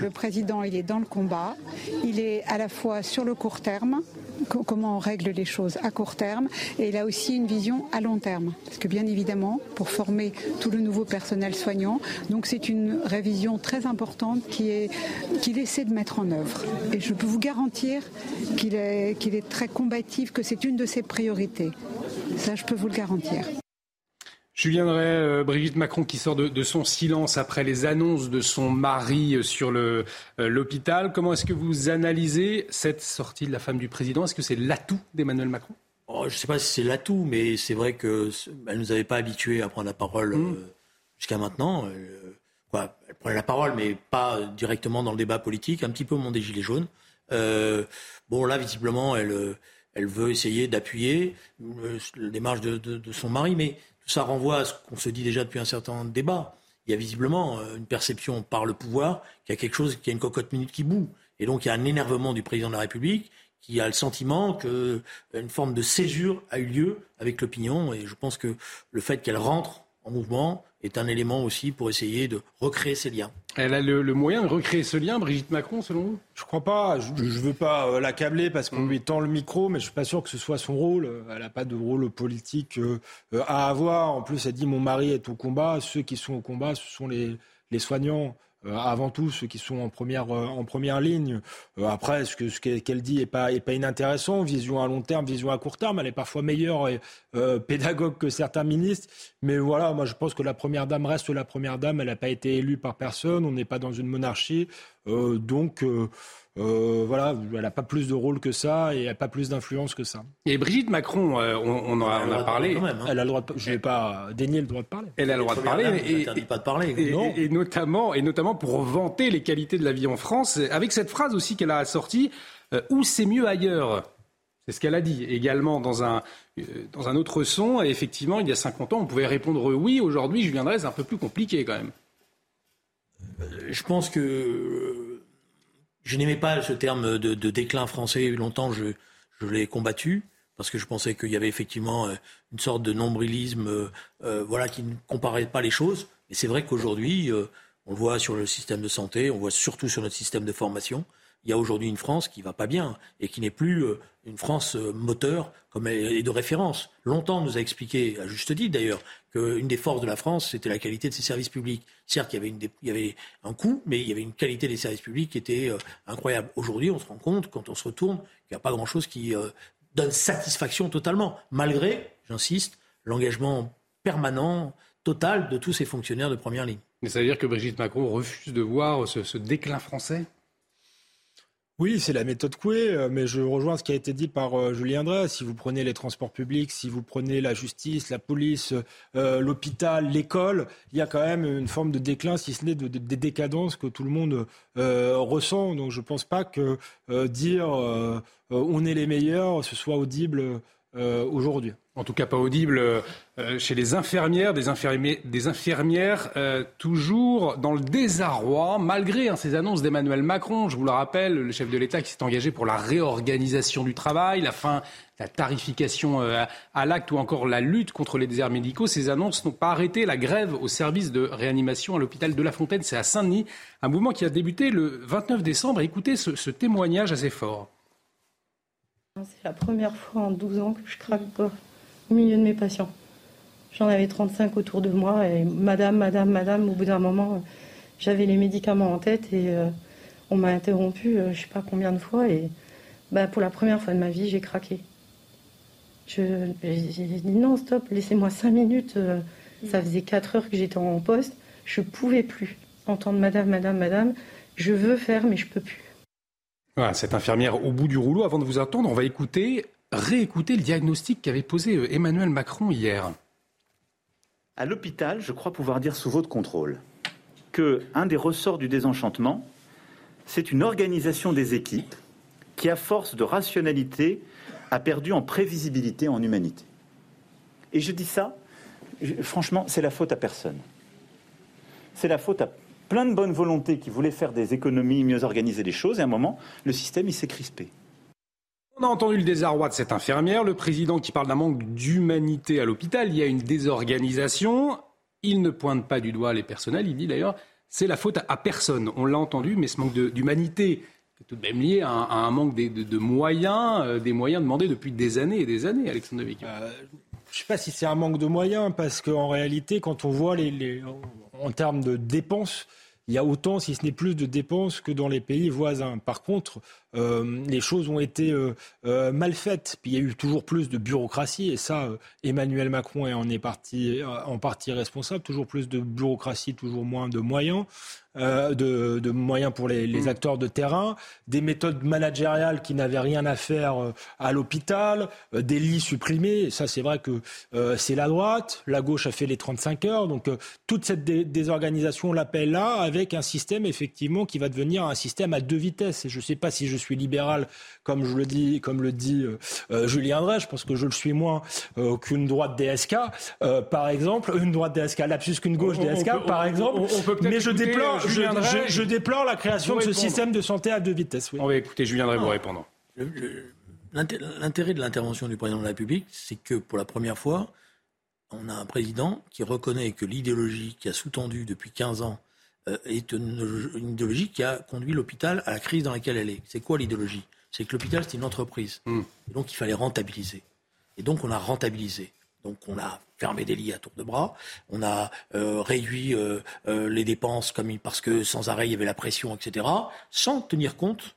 Le président, il est dans le combat. Il est à la fois sur le court terme, comment on règle les choses à court terme, et il a aussi une vision à long terme. Parce que bien évidemment, pour former tout le nouveau personnel soignant, donc c'est une révision très importante qu'il essaie de mettre en œuvre. Et je peux vous garantir qu'il est, qu'il est très combatif, que c'est une de ses priorités. Ça, je peux vous le garantir. Julien Drey, euh, Brigitte Macron qui sort de, son silence après les annonces de son mari euh, sur euh, l'hôpital. Comment est-ce que vous analysez cette sortie de la femme du président? Est-ce que c'est l'atout d'Emmanuel Macron? Oh, Je ne sais pas si c'est l'atout, mais c'est vrai qu'elle ne nous avait pas habitués à prendre la parole mmh. jusqu'à maintenant. Quoi, elle prenait la parole, mais pas directement dans le débat politique, un petit peu au monde des Gilets jaunes. bon, là, visiblement, elle elle veut essayer d'appuyer la démarche de, de, son mari, mais ça renvoie à ce qu'on se dit déjà depuis un certain débat. Il y a visiblement une perception par le pouvoir qu'il y a quelque chose, qu'il y a une cocotte minute qui boue. Et donc il y a un énervement du président de la République qui a le sentiment qu'une forme de césure a eu lieu avec l'opinion. Et je pense que le fait qu'elle rentre en mouvement est un élément aussi pour essayer de recréer ces liens. Elle a le, moyen de recréer ce lien, Brigitte Macron, selon vous? Je crois pas. Je ne veux pas euh, l'accabler parce qu'on mm. lui tend le micro, mais je suis pas sûr que ce soit son rôle. Elle n'a pas de rôle politique euh, euh, à avoir. En plus, elle dit mon mari est au combat. Ceux qui sont au combat, ce sont les, les soignants. Euh, avant tout ceux qui sont en première, euh, en première ligne. Euh, après, ce qu'elle ce qu'elle dit n'est pas, est pas inintéressant. Vision à long terme, vision à court terme, elle est parfois meilleure et pédagogue que certains ministres. Mais voilà, moi je pense que la première dame reste la première dame. Elle n'a pas été élue par personne. On n'est pas dans une monarchie. donc voilà, elle n'a pas plus de rôle que ça et elle n'a pas plus d'influence que ça. Et Brigitte Macron, euh, on, en a, parlé. Hein. Elle a le droit de, je n'ai pas dénié le droit de parler. Elle a le droit de parler. et, pas de parler. Et, notamment, et notamment pour vanter les qualités de la vie en France, avec cette phrase aussi qu'elle a assortie euh, où c'est mieux ailleurs? C'est ce qu'elle a dit également dans un, dans un autre son. Et effectivement, il y a 50 ans, on pouvait répondre oui. Aujourd'hui, je viendrai, c'est un peu plus compliqué quand même. Je pense que je n'aimais pas ce terme de, déclin français. Longtemps, je, l'ai combattu parce que je pensais qu'il y avait effectivement euh, une sorte de nombrilisme euh, euh, voilà, qui ne comparait pas les choses. Mais c'est vrai qu'aujourd'hui, on le voit sur le système de santé, on voit surtout sur notre système de formation il y a aujourd'hui une France qui va pas bien et qui n'est plus euh, une France euh, moteur comme est de référence. Longtemps, on nous a expliqué, à juste titre d'ailleurs, qu'une des forces de la France, c'était la qualité de ses services publics. Certes, il y, avait une, il y avait un coût, mais il y avait une qualité des services publics qui était euh, incroyable. Aujourd'hui, on se rend compte, quand on se retourne, qu'il n'y a pas grand-chose qui donne satisfaction totalement, malgré, j'insiste, l'engagement permanent, total de tous ces fonctionnaires de première ligne. Mais ça veut dire que Brigitte Macron refuse de voir ce déclin français? Oui, c'est la méthode Coué, euh, mais je rejoins ce qui a été dit par euh, Julien Drey. Si vous prenez les transports publics, si vous prenez la justice, la police, euh, l'hôpital, l'école, il y a quand même une forme de déclin, si ce n'est de, décadence que tout le monde ressent. Donc je ne pense pas que dire on est les meilleurs, ce soit audible aujourd'hui en tout cas pas audible, euh, chez les infirmières, des, des infirmières euh, toujours dans le désarroi, malgré hein, ces annonces d'Emmanuel Macron, je vous le rappelle, le chef de l'État qui s'est engagé pour la réorganisation du travail, la fin, la tarification euh, à l'acte ou encore la lutte contre les déserts médicaux. Ces annonces n'ont pas arrêté la grève au service de réanimation à l'hôpital de La Fontaine, c'est à Saint-Denis, un mouvement qui a débuté le 29 décembre. Écoutez ce, ce témoignage assez fort. C'est la première fois en 12 ans que je craque pas au milieu de mes patients. J'en avais 35 autour de moi et madame, madame, madame, au bout d'un moment, j'avais les médicaments en tête et euh, on m'a interrompu je euh, je sais pas combien de fois et bah, pour la première fois de ma vie, j'ai craqué. j'ai dit non, stop, laissez-moi 5 minutes. Euh, ça faisait 4 heures que j'étais en poste. Je pouvais plus entendre madame, madame, madame. Je veux faire, mais je peux plus. Voilà, cette infirmière au bout du rouleau, avant de vous attendre, on va écouter réécouter le diagnostic qu'avait posé euh, Emmanuel Macron hier. À l'hôpital, je crois pouvoir dire sous votre contrôle que un des ressorts du désenchantement, c'est une organisation des équipes qui, à force de rationalité, a perdu en prévisibilité, en humanité. Et je dis ça, franchement, c'est la faute à personne. C'est la faute à plein de bonnes volontés qui voulaient faire des économies, mieux organiser les choses, et à un moment, le système, il s'est crispé. On a entendu le désarroi de cette infirmière, le président qui parle d'un manque d'humanité à l'hôpital. Il y a une désorganisation. Il ne pointe pas du doigt les personnels. Il dit d'ailleurs c'est la faute à personne. On l'a entendu, mais ce manque d'humanité est tout de même lié à un, manque de, moyens, euh, des moyens demandés depuis des années et des années, Alexandre. Euh, je ne sais pas si c'est un manque de moyens, parce qu'en réalité, quand on voit les, en termes de dépenses, il y a autant, si ce n'est plus, de dépenses que dans les pays voisins. Par contre, euh, les choses ont été euh, euh, mal faites. Puis il y a eu toujours plus de bureaucratie, et ça, Emmanuel Macron en est parti, en partie responsable. Toujours plus de bureaucratie, toujours moins de moyens. Euh, de, moyens pour les, mm. acteurs de terrain, des méthodes managériales qui n'avaient rien à faire à l'hôpital, euh, des lits supprimés. ça, c'est vrai que c'est la droite. La gauche a fait les 35 heures. Donc, toute cette désorganisation, on l'appelle là, avec un système, effectivement, qui va devenir un système à deux vitesses. Et je ne sais pas si je suis libéral, comme je le dis, comme le dit Julien Drey. Je pense que je le suis moins qu'une droite DSK, par exemple, une droite DSK, lapsus qu'une gauche DSK, par exemple. mais je déplore, je, déplore la création de ce système de santé à deux vitesses. On va écouter Julien Drey vous répondre. L'intérêt de l'intervention du président de la République, c'est que pour la première fois, on a un président qui reconnaît que l'idéologie qui a sous-tendu depuis 15 ans euh, est une, idéologie qui a conduit l'hôpital à la crise dans laquelle elle est. C'est quoi l'idéologie? C'est que l'hôpital, c'est une entreprise. Hmm. Et donc, il fallait rentabiliser. Et donc, on a rentabilisé. Donc, on a fermé des lits à tour de bras, on a euh, réduit euh, les dépenses comme parce que sans arrêt, il y avait la pression, etc., sans tenir compte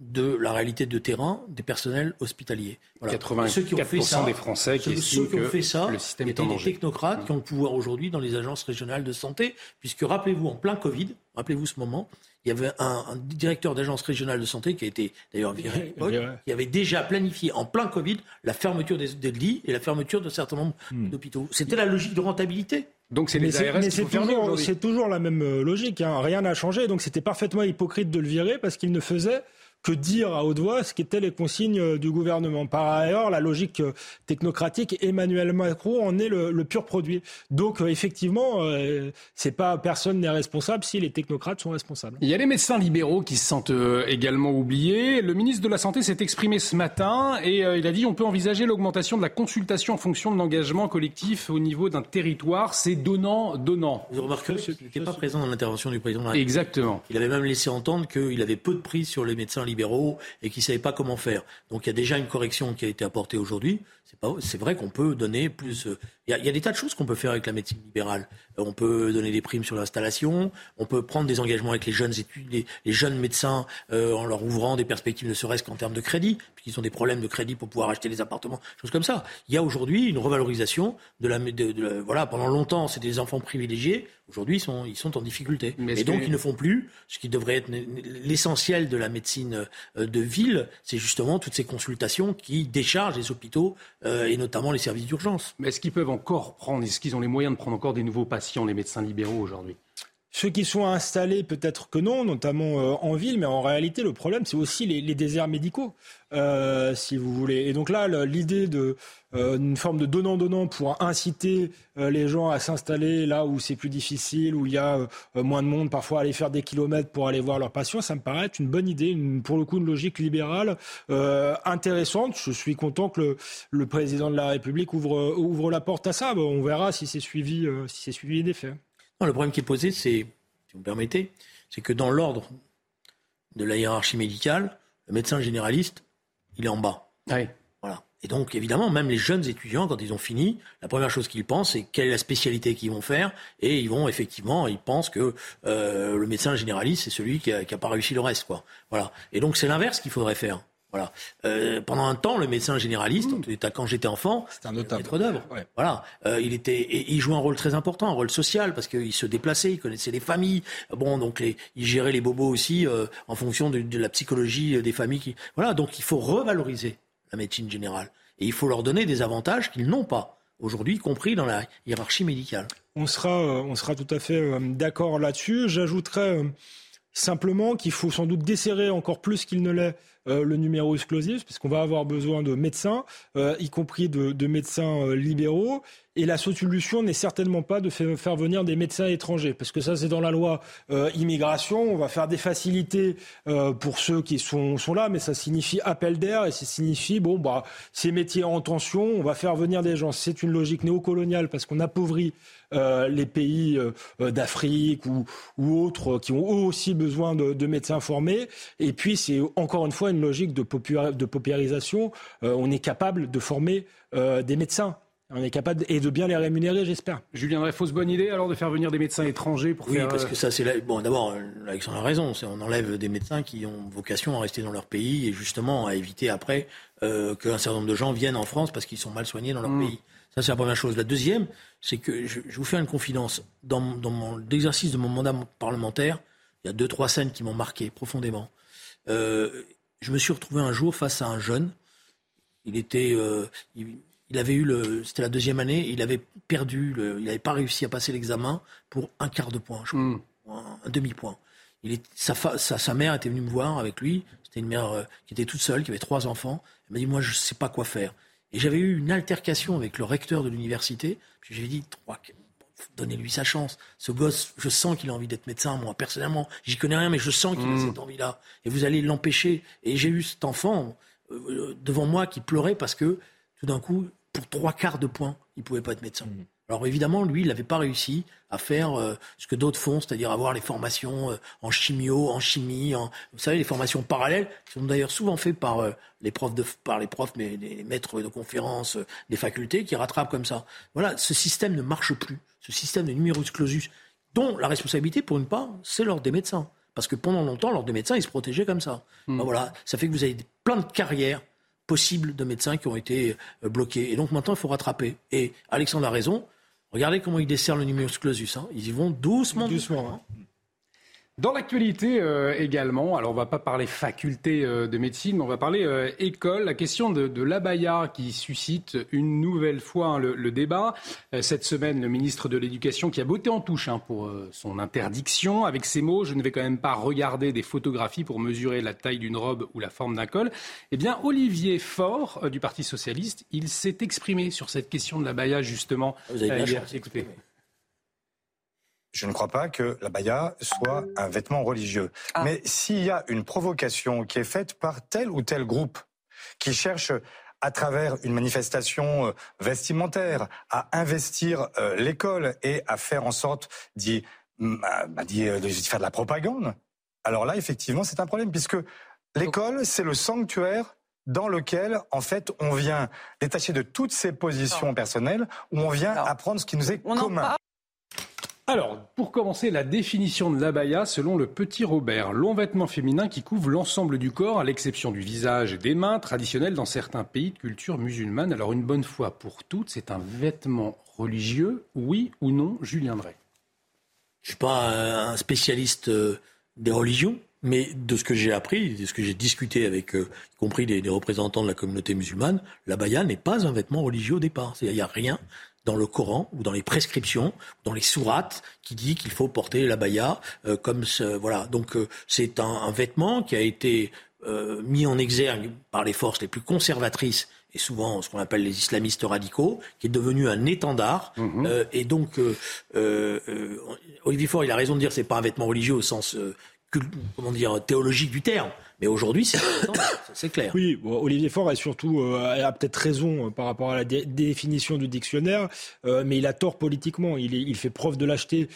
de la réalité de terrain des personnels hospitaliers. Voilà. ceux qui ont fait ça, des Français qui ceux, qui ont fait ça, le système étaient des technocrates qui ont le pouvoir aujourd'hui dans les agences régionales de santé, puisque rappelez-vous, en plein Covid, rappelez-vous ce moment, il y avait un, directeur d'agence régionale de santé qui a été d'ailleurs viré qui avait déjà planifié en plein Covid la fermeture des, lits et la fermeture de certains nombres hmm. d'hôpitaux. C'était la logique de rentabilité. Donc c'est les ARS mais c'est toujours, toujours, la même euh, logique. Hein. Rien n'a changé. Donc c'était parfaitement hypocrite de le virer parce qu'il ne faisait que dire à haute voix ce qu'étaient les consignes euh, du gouvernement. Par ailleurs, la logique euh, technocratique, Emmanuel Macron en est le, pur produit. Donc, euh, effectivement, c'est pas personne n'est responsable si les technocrates sont responsables. Il y a les médecins libéraux qui se sentent également oubliés. Le ministre de la Santé s'est exprimé ce matin et il a dit on peut envisager l'augmentation de la consultation en fonction de l'engagement collectif au niveau d'un territoire. C'est donnant, donnant. Vous remarquez qu'il n'était pas présent dans l'intervention du président de la République. Exactement. Il avait même laissé entendre qu'il avait peu de prise sur les médecins libéraux et qui ne savaient pas comment faire. Donc il y a déjà une correction qui a été apportée aujourd'hui. C'est vrai qu'on peut donner plus. Il y, a, des tas de choses qu'on peut faire avec la médecine libérale. Euh, on peut donner des primes sur l'installation. On peut prendre des engagements avec les jeunes études, les, jeunes médecins euh, en leur ouvrant des perspectives, ne serait-ce qu'en termes de crédit, puisqu'ils ont des problèmes de crédit pour pouvoir acheter des appartements, choses comme ça. Il y a aujourd'hui une revalorisation de la, de, voilà. Pendant longtemps, c'était des enfants privilégiés. Aujourd'hui, ils sont, ils sont en difficulté. et donc, ils ne font plus ce qui devrait être l'essentiel de la médecine de ville, c'est justement toutes ces consultations qui déchargent les hôpitaux euh, et notamment les services d'urgence. Mais est-ce qu'ils peuvent encore prendre, est-ce qu'ils ont les moyens de prendre encore des nouveaux patients, les médecins libéraux aujourd'hui? Ceux qui sont installés, peut-être que non, notamment euh, en ville, mais en réalité, le problème, c'est aussi les, déserts médicaux, euh, si vous voulez. Et donc là, l'idée d'une euh, forme de donnant-donnant pour inciter les gens à s'installer là où c'est plus difficile, où il y a moins de monde, parfois aller faire des kilomètres pour aller voir leurs patients, ça me paraît être une bonne idée, pour le coup, une logique libérale intéressante. Je suis content que le, président de la République ouvre, ouvre la porte à ça. on verra si c'est suivi, si c'est suivi des faits le problème qui est posé, c'est, si vous me permettez, c'est que dans l'ordre de la hiérarchie médicale, le médecin généraliste, il est en bas. Voilà. Et donc, évidemment, même les jeunes étudiants, quand ils ont fini, la première chose qu'ils pensent, c'est quelle est la spécialité qu'ils vont faire. Et ils vont, effectivement, ils pensent que euh, le médecin généraliste, c'est celui qui n'a pas réussi le reste. Quoi. Voilà. Et donc, c'est l'inverse qu'il faudrait faire. Voilà. Euh, pendant un temps, le médecin généraliste, mmh. quand j'étais enfant, c'était un maître d'œuvre. Voilà. Euh, il était, et il jouait un rôle très important, un rôle social, parce qu'il se déplaçait, il connaissait les familles. Bon, donc les, il gérait les bobos aussi euh, en fonction de, de, la psychologie des familles. Qui, voilà. Donc il faut revaloriser la médecine générale et il faut leur donner des avantages qu'ils n'ont pas aujourd'hui, y compris dans la hiérarchie médicale. On sera, on sera tout à fait d'accord là-dessus. J'ajouterais simplement qu'il faut sans doute desserrer encore plus qu'il ne l'est euh, le numéro exclusif, puisqu'on va avoir besoin de médecins, euh, y compris de, médecins euh, libéraux. Et la solution n'est certainement pas de faire venir des médecins étrangers, parce que ça, c'est dans la loi immigration. On va faire des facilités pour ceux qui sont, sont là, mais ça signifie appel d'air et ça signifie, bon, bah, ces métiers en tension, on va faire venir des gens. C'est une logique néocoloniale parce qu'on appauvrit euh, les pays euh, euh, d'Afrique ou, ou, autres qui ont eux aussi besoin de, de médecins formés. Et puis c'est encore une fois une logique de, de paupérisation. on est capable de former des médecins. On est capable et de bien les rémunérer, j'espère. Julien une fausse bonne idée alors de faire venir des médecins étrangers pour oui, parce que ça c'est bon. D'abord, Alexandre a raison. On enlève des médecins qui ont vocation à rester dans leur pays et justement à éviter après euh, qu'un certain nombre de gens viennent en France parce qu'ils sont mal soignés dans leur mmh. pays. Ça, c'est la première chose. La deuxième, c'est que je, je, vous fais une confidence. Dans, dans mon, l'exercice de mon mandat parlementaire, il y a deux, trois scènes qui m'ont marqué profondément. Euh, je me suis retrouvé un jour face à un jeune. Il était, euh, il, avait eu le, c'était la deuxième année, il avait perdu, le, il n'avait pas réussi à passer l'examen pour un quart de point, je crois, hmm. un, demi-point. Il est, sa, sa, sa, mère était venue me voir avec lui. C'était une mère euh, qui était toute seule, qui avait trois enfants. Elle m'a dit, moi, je ne sais pas quoi faire. Et j'avais eu une altercation avec le recteur de l'université. Puis j'ai dit, donnez-lui sa chance. Ce gosse, je sens qu'il a envie d'être médecin, moi, personnellement. J'y connais rien, mais je sens qu'il a mmh. cette envie-là. Et vous allez l'empêcher. Et j'ai eu cet enfant euh, devant moi qui pleurait parce que, tout d'un coup, pour trois quarts de point, il ne pouvait pas être médecin. Mmh. Alors évidemment, lui, il n'avait pas réussi à faire euh, ce que d'autres font, c'est-à-dire avoir les formations euh, en chimio, en chimie, en, vous savez, les formations parallèles, qui sont d'ailleurs souvent faites par euh, les profs, de, par les profs, mais les maîtres de conférences des facultés, qui rattrapent comme ça. Voilà, ce système ne marche plus. Ce système de numerus clausus, dont la responsabilité, pour une part, c'est l'ordre des médecins. Parce que pendant longtemps, l'ordre des médecins, ils se protégeaient comme ça. Hmm. Ben voilà, ça fait que vous avez plein de carrières possibles de médecins qui ont été bloquées. Et donc maintenant, il faut rattraper. Et Alexandre a raison Regardez comment ils desserrent le numerus clausus. Hein. Ils y vont doucement. Doucement. Hein. Dans l'actualité euh, également, alors on va pas parler faculté euh, de médecine, mais on va parler euh, école. La question de, de l'abaya qui suscite une nouvelle fois hein, le, débat. cette semaine, le ministre de l'Éducation qui a botté en touche hein, pour son interdiction avec ces mots je ne vais quand même pas regarder des photographies pour mesurer la taille d'une robe ou la forme d'un col. Eh bien, Olivier Faure du Parti socialiste, il s'est exprimé sur cette question de l'abaya justement. Vous avez bien je ne crois pas que la baya soit un vêtement religieux. Ah. Mais s'il y a une provocation qui est faite par tel ou tel groupe qui cherche à travers une manifestation euh, vestimentaire, à investir euh, l'école et à faire en sorte d'y bah, bah, euh, faire de la propagande, alors là, effectivement, c'est un problème, puisque l'école, c'est le sanctuaire dans lequel, en fait, on vient détacher de toutes ses positions personnelles, où on vient apprendre ce qui nous est commun. Alors, pour commencer, la définition de l'abaya selon le petit Robert. Long vêtement féminin qui couvre l'ensemble du corps, à l'exception du visage et des mains, traditionnel dans certains pays de culture musulmane. Alors, une bonne fois pour toutes, c'est un vêtement religieux, oui ou non, Julien Drey? Je ne suis pas un spécialiste euh, des religions, mais de ce que j'ai appris, de ce que j'ai discuté avec, euh, y compris des, représentants de la communauté musulmane, l'abaya n'est pas un vêtement religieux au départ. Il n'y a rien dans le Coran ou dans les prescriptions, dans les sourates, qui dit qu'il faut porter l'abaya euh, comme ce, voilà. Donc euh, c'est un, vêtement qui a été euh, mis en exergue par les forces les plus conservatrices et souvent ce qu'on appelle les islamistes radicaux, qui est devenu un étendard. Mhm. et donc Olivier Faure, il a raison de dire que c'est pas un vêtement religieux au sens comment dire théologique du terme. Mais aujourd'hui, c'est clair. Oui, Olivier Faure a surtout euh, a peut-être raison euh, par rapport à la définition du dictionnaire, euh, mais il a tort politiquement. Il, il fait preuve de lâcheté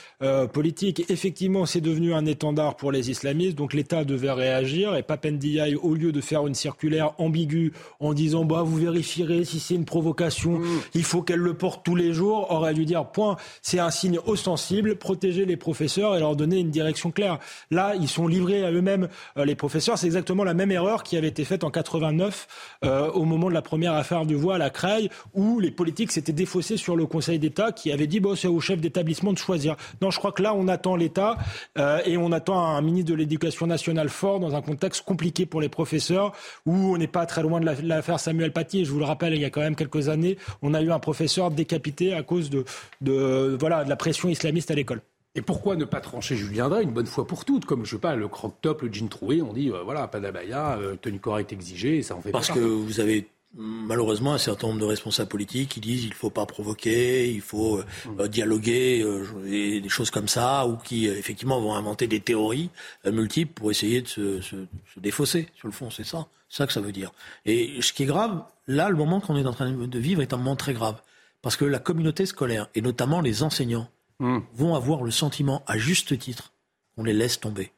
politique. Effectivement, c'est devenu un étendard pour les islamistes, donc l'État devait réagir. Et Papendiaï, au lieu de faire une circulaire ambiguë en disant bah vous vérifierez si c'est une provocation, mm. il faut qu'elle le porte tous les jours, aurait dû dire point. C'est un signe ostensible, protéger les professeurs et leur donner une direction claire. Là, ils sont livrés à eux-mêmes. les professeurs, c'est exactement la même erreur qui avait été faite en 89 euh, au moment de la première affaire du voile à Creil, où les politiques s'étaient défaussés sur le Conseil d'État qui avait dit bon, c'est au chef d'établissement de choisir. Non, je crois que là, on attend l'État euh, et on attend un ministre de l'Éducation nationale fort dans un contexte compliqué pour les professeurs, où on n'est pas très loin de l'affaire Samuel Paty. Je vous le rappelle, il y a quand même quelques années, on a eu un professeur décapité à cause de, de voilà, de la pression islamiste à l'école. Et pourquoi ne pas trancher Julien Drey une bonne fois pour toutes Comme, je sais pas, le croc-top, le jean troué, on dit, euh, voilà, pas d'abaya, euh, tenue correcte exigée, et ça en fait Parce que vous avez malheureusement un certain nombre de responsables politiques qui disent il faut pas provoquer, il faut euh, mm. dialoguer, et des choses comme ça, ou qui effectivement vont inventer des théories multiples pour essayer de se, se, se, défausser sur le fond. C'est ça, c'est ça que ça veut dire. Et ce qui est grave, là, le moment qu'on est en train de vivre est un moment très grave, parce que la communauté scolaire et notamment les enseignants Hmm. vont avoir le sentiment, à juste titre, qu'on les laisse tomber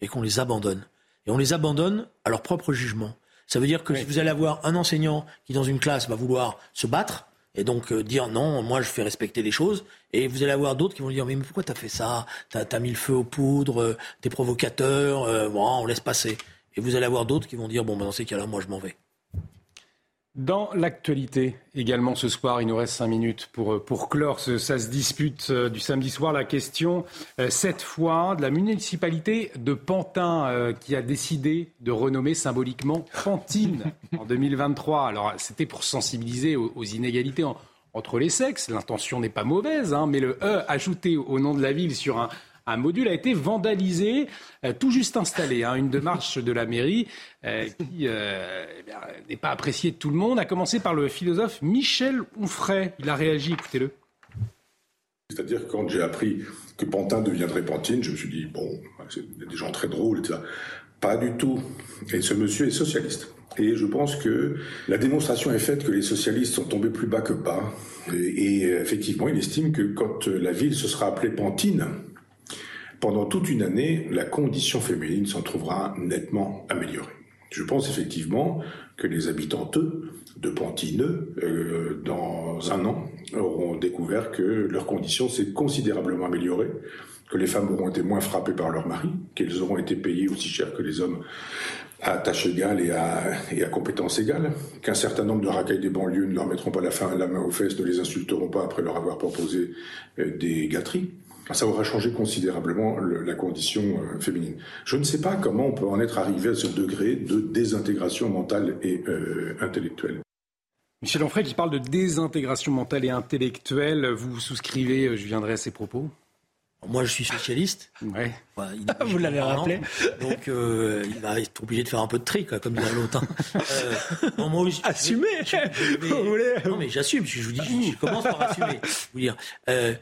et qu'on les abandonne. Et on les abandonne à leur propre jugement. Ça veut dire que si vous allez avoir un enseignant qui, dans une classe, va vouloir se battre, et donc euh, dire non, moi je fais respecter les choses. Et vous allez avoir d'autres qui vont dire mais, pourquoi t'as fait ça? T'as as mis le feu aux poudres, euh, t'es provocateur, euh, bon, on laisse passer. Et vous allez avoir d'autres qui vont dire bon ben, dans ces cas-là, moi je m'en vais. Dans l'actualité, également ce soir, il nous reste cinq minutes pour, pour clore ce, ça se dispute euh, du samedi soir. La question, euh, cette fois, de la municipalité de Pantin euh, qui a décidé de renommer symboliquement Pantine en 2023. Alors, c'était pour sensibiliser aux, inégalités entre les sexes. L'intention n'est pas mauvaise, hein, mais le E ajouté au nom de la ville sur un, un module a été vandalisé, euh, tout juste installé. Hein, une démarche de la mairie euh, qui euh, eh n'est pas appréciée de tout le monde, a commencé par le philosophe Michel Onfray. Il a réagi, écoutez-le. C'est-à-dire quand j'ai appris que Pantin deviendrait Pantine, je me suis dit, bon, c'est des gens très drôles, etc. Pas du tout. Et ce monsieur est socialiste. Et je pense que la démonstration est faite que les socialistes sont tombés plus bas que bas. Et, effectivement, il estime que quand la ville se sera appelée Pantine, pendant toute une année, la condition féminine s'en trouvera nettement améliorée. Je pense effectivement que les habitantes de Pantineux, euh, dans un an, auront découvert que leur condition s'est considérablement améliorée, que les femmes auront été moins frappées par leur mari, qu'elles auront été payées aussi cher que les hommes à tâche égale et à, et à compétence égale, qu'un certain nombre de racailles des banlieues ne leur mettront pas la, fin, la main aux fesses, ne les insulteront pas après leur avoir proposé euh, des gâteries. Ça aura changé considérablement la condition euh, féminine. Je ne sais pas comment on peut en être arrivé à ce degré de désintégration mentale et euh, intellectuelle. Michel Onfray qui parle de désintégration mentale et intellectuelle, vous souscrivez, je viendrai à ces propos moi, je suis socialiste. Ouais. Vous l'avez rappelé. Donc, euh, il va être obligé de faire un peu de tri, quoi, comme dirait l'autre. Hein. Euh, non, moi Assumez Non, mais j'assume. Je vous dis, je, commence par assumer. Vous dire. Euh,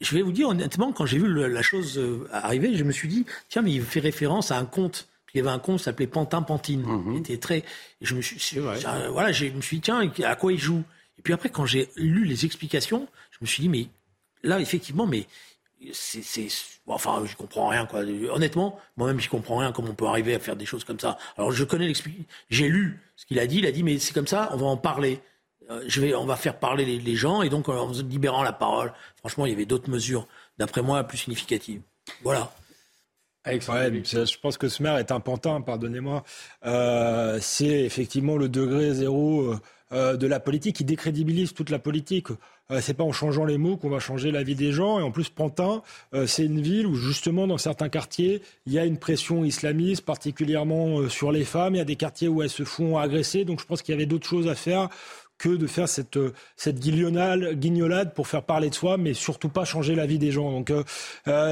je vais vous dire honnêtement, quand j'ai vu la chose euh, arriver, je me suis dit, tiens, mais il fait référence à un conte. Il y avait un conte qui s'appelait Pantin Pantine. Mhm. Il était très. Je me suis, voilà, je me suis dit, tiens, à quoi il joue? Et puis après, quand j'ai lu les explications, je me suis dit, mais là, effectivement, mais c'est, enfin, je comprends rien, quoi. Honnêtement, moi-même, je comprends rien comment on peut arriver à faire des choses comme ça. Alors, je connais l'explication. J'ai lu ce qu'il a dit. Il a dit, mais c'est comme ça, on va en parler. Euh, je vais, on va faire parler les, gens, et donc en libérant la parole. Franchement, il y avait d'autres mesures, d'après moi, plus significatives. Voilà. je pense que ce maire est un pantin, pardonnez-moi. Euh, c'est effectivement le degré zéro euh, de la politique qui décrédibilise toute la politique. Euh, c'est pas en changeant les mots qu'on va changer la vie des gens. Et en plus, Pantin, euh, c'est une ville où justement dans certains quartiers, il y a une pression islamiste, particulièrement euh, sur les femmes. Il y a des quartiers où elles se font agresser. Donc je pense qu'il y avait d'autres choses à faire que de faire cette, cette guignolade pour faire parler de soi, mais surtout pas changer la vie des gens. Donc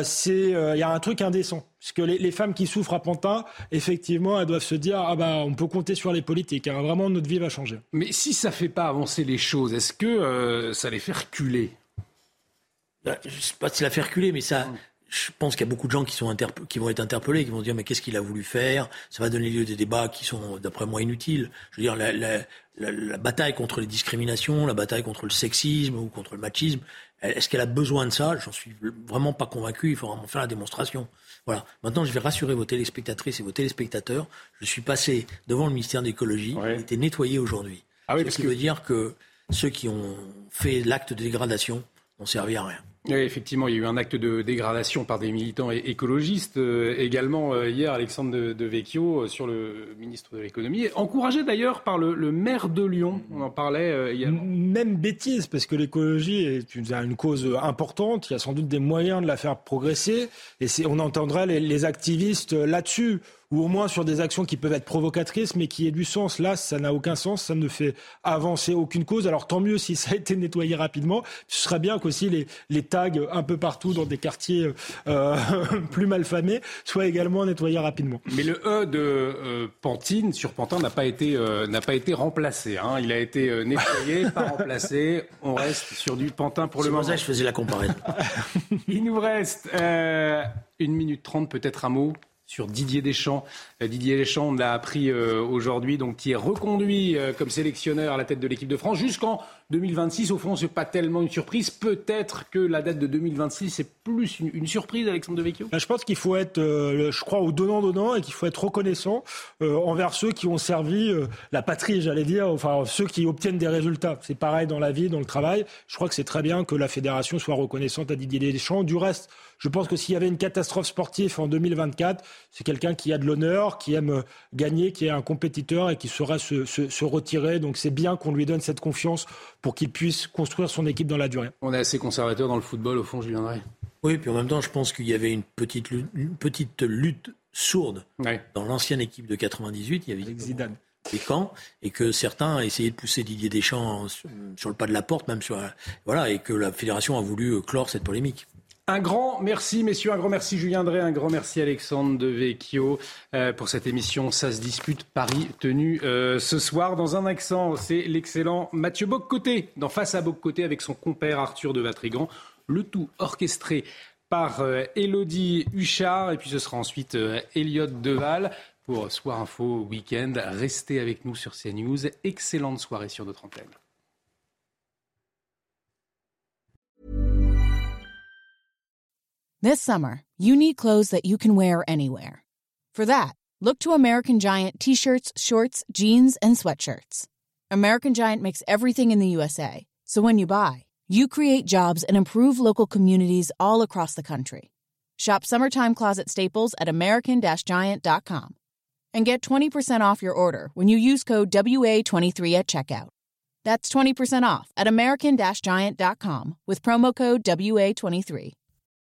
c'est il y a un truc indécent. Parce que les, femmes qui souffrent à Pantin, effectivement, elles doivent se dire ah bah on peut compter sur les politiques. Hein. vraiment, notre vie va changer. Mais si ça fait pas avancer les choses, est-ce que euh, ça les fait reculer? Bah, Je ne sais pas si ça les fait reculer, mais ça. Je pense qu'il y a beaucoup de gens qui, sont qui vont être interpellés, qui vont dire mais qu'est-ce qu'il a voulu faire? Ça va donner lieu à des débats qui sont, d'après moi, inutiles. Je veux dire, la, la, bataille contre les discriminations, la bataille contre le sexisme ou contre le machisme, est-ce qu'elle a besoin de ça? J'en suis vraiment pas convaincu. Il faut vraiment faire la démonstration. Voilà. Maintenant, je vais rassurer vos téléspectatrices et vos téléspectateurs. Je suis passé devant le ministère de l'écologie. Il était nettoyé aujourd'hui. Ah Ce qui veut dire que ceux qui ont fait l'acte de dégradation n'ont servi à rien. Oui, effectivement, il y a eu un acte de dégradation par des militants écologistes. Euh, également, euh, hier, Alexandre de, Vecchio euh, sur le ministre de l'économie, encouragé d'ailleurs par le, maire de Lyon. On en parlait hier. Même bêtise, parce que l'écologie est une, cause importante. Il y a sans doute des moyens de la faire progresser. Et on entendrait les activistes là-dessus ou au moins sur des actions qui peuvent être provocatrices, mais qui aient du sens. Là, ça n'a aucun sens, ça ne fait avancer aucune cause. Alors tant mieux si ça a été nettoyé rapidement. Ce serait bien qu'aussi les, les tags un peu partout dans des quartiers euh, plus malfamés soient également nettoyés rapidement. Mais le E de euh, Pantine sur Pantin n'a pas été euh, n'a pas été remplacé. Hein. Il a été nettoyé, pas remplacé. On reste sur du Pantin pour le moment. C'est ça je faisais la comparaison. Il nous reste une minute trente, peut-être un mot sur Didier Deschamps. Euh, Didier Deschamps, on l'a appris euh, aujourd'hui, donc qui est reconduit euh, comme sélectionneur à la tête de l'équipe de France jusqu'en 2026. Au fond, c'est pas tellement une surprise. Peut-être que la date de 2026 c'est plus une, surprise, Alexandre Devecchio. Ben, je pense qu'il faut être, je crois, au donnant donnant et qu'il faut être reconnaissant envers ceux qui ont servi la patrie, j'allais dire, enfin ceux qui obtiennent des résultats. C'est pareil dans la vie, dans le travail. Je crois que c'est très bien que la fédération soit reconnaissante à Didier Deschamps. Du reste. Je pense que s'il y avait une catastrophe sportive en 2024, c'est quelqu'un qui a de l'honneur, qui aime gagner, qui est un compétiteur et qui saura se, retirer. Donc c'est bien qu'on lui donne cette confiance pour qu'il puisse construire son équipe dans la durée. On est assez conservateur dans le football, au fond, je viendrai. Oui, puis en même temps, je pense qu'il y avait une petite, une petite lutte sourde dans l'ancienne équipe de 98. Il y avait Zidane des camps et que certains essayaient de pousser Didier Deschamps sur, le pas de la porte, même sur voilà, et que la fédération a voulu clore cette polémique. Un grand merci, messieurs, un grand merci Julien Drey, un grand merci Alexandre de Vecchio euh, pour cette émission Ça se dispute Paris tenue euh, ce soir dans un accent. C'est l'excellent Mathieu Boccoté dans Face à Boccoté avec son compère Arthur de Vatrigan. Le tout orchestré par euh, Elodie Huchard et puis ce sera ensuite Elliot Deval pour Soir Info Week-end. Restez avec nous sur CNews. Excellente soirée sur notre antenne. This summer, you need clothes that you can wear anywhere. For that, look to American Giant t shirts, shorts, jeans, and sweatshirts. American Giant makes everything in the USA, so when you buy, you create jobs and improve local communities all across the country. Shop summertime closet staples at American Giant.com and get 20% off your order when you use code WA23 at checkout. That's 20% off at American Giant.com with promo code WA23.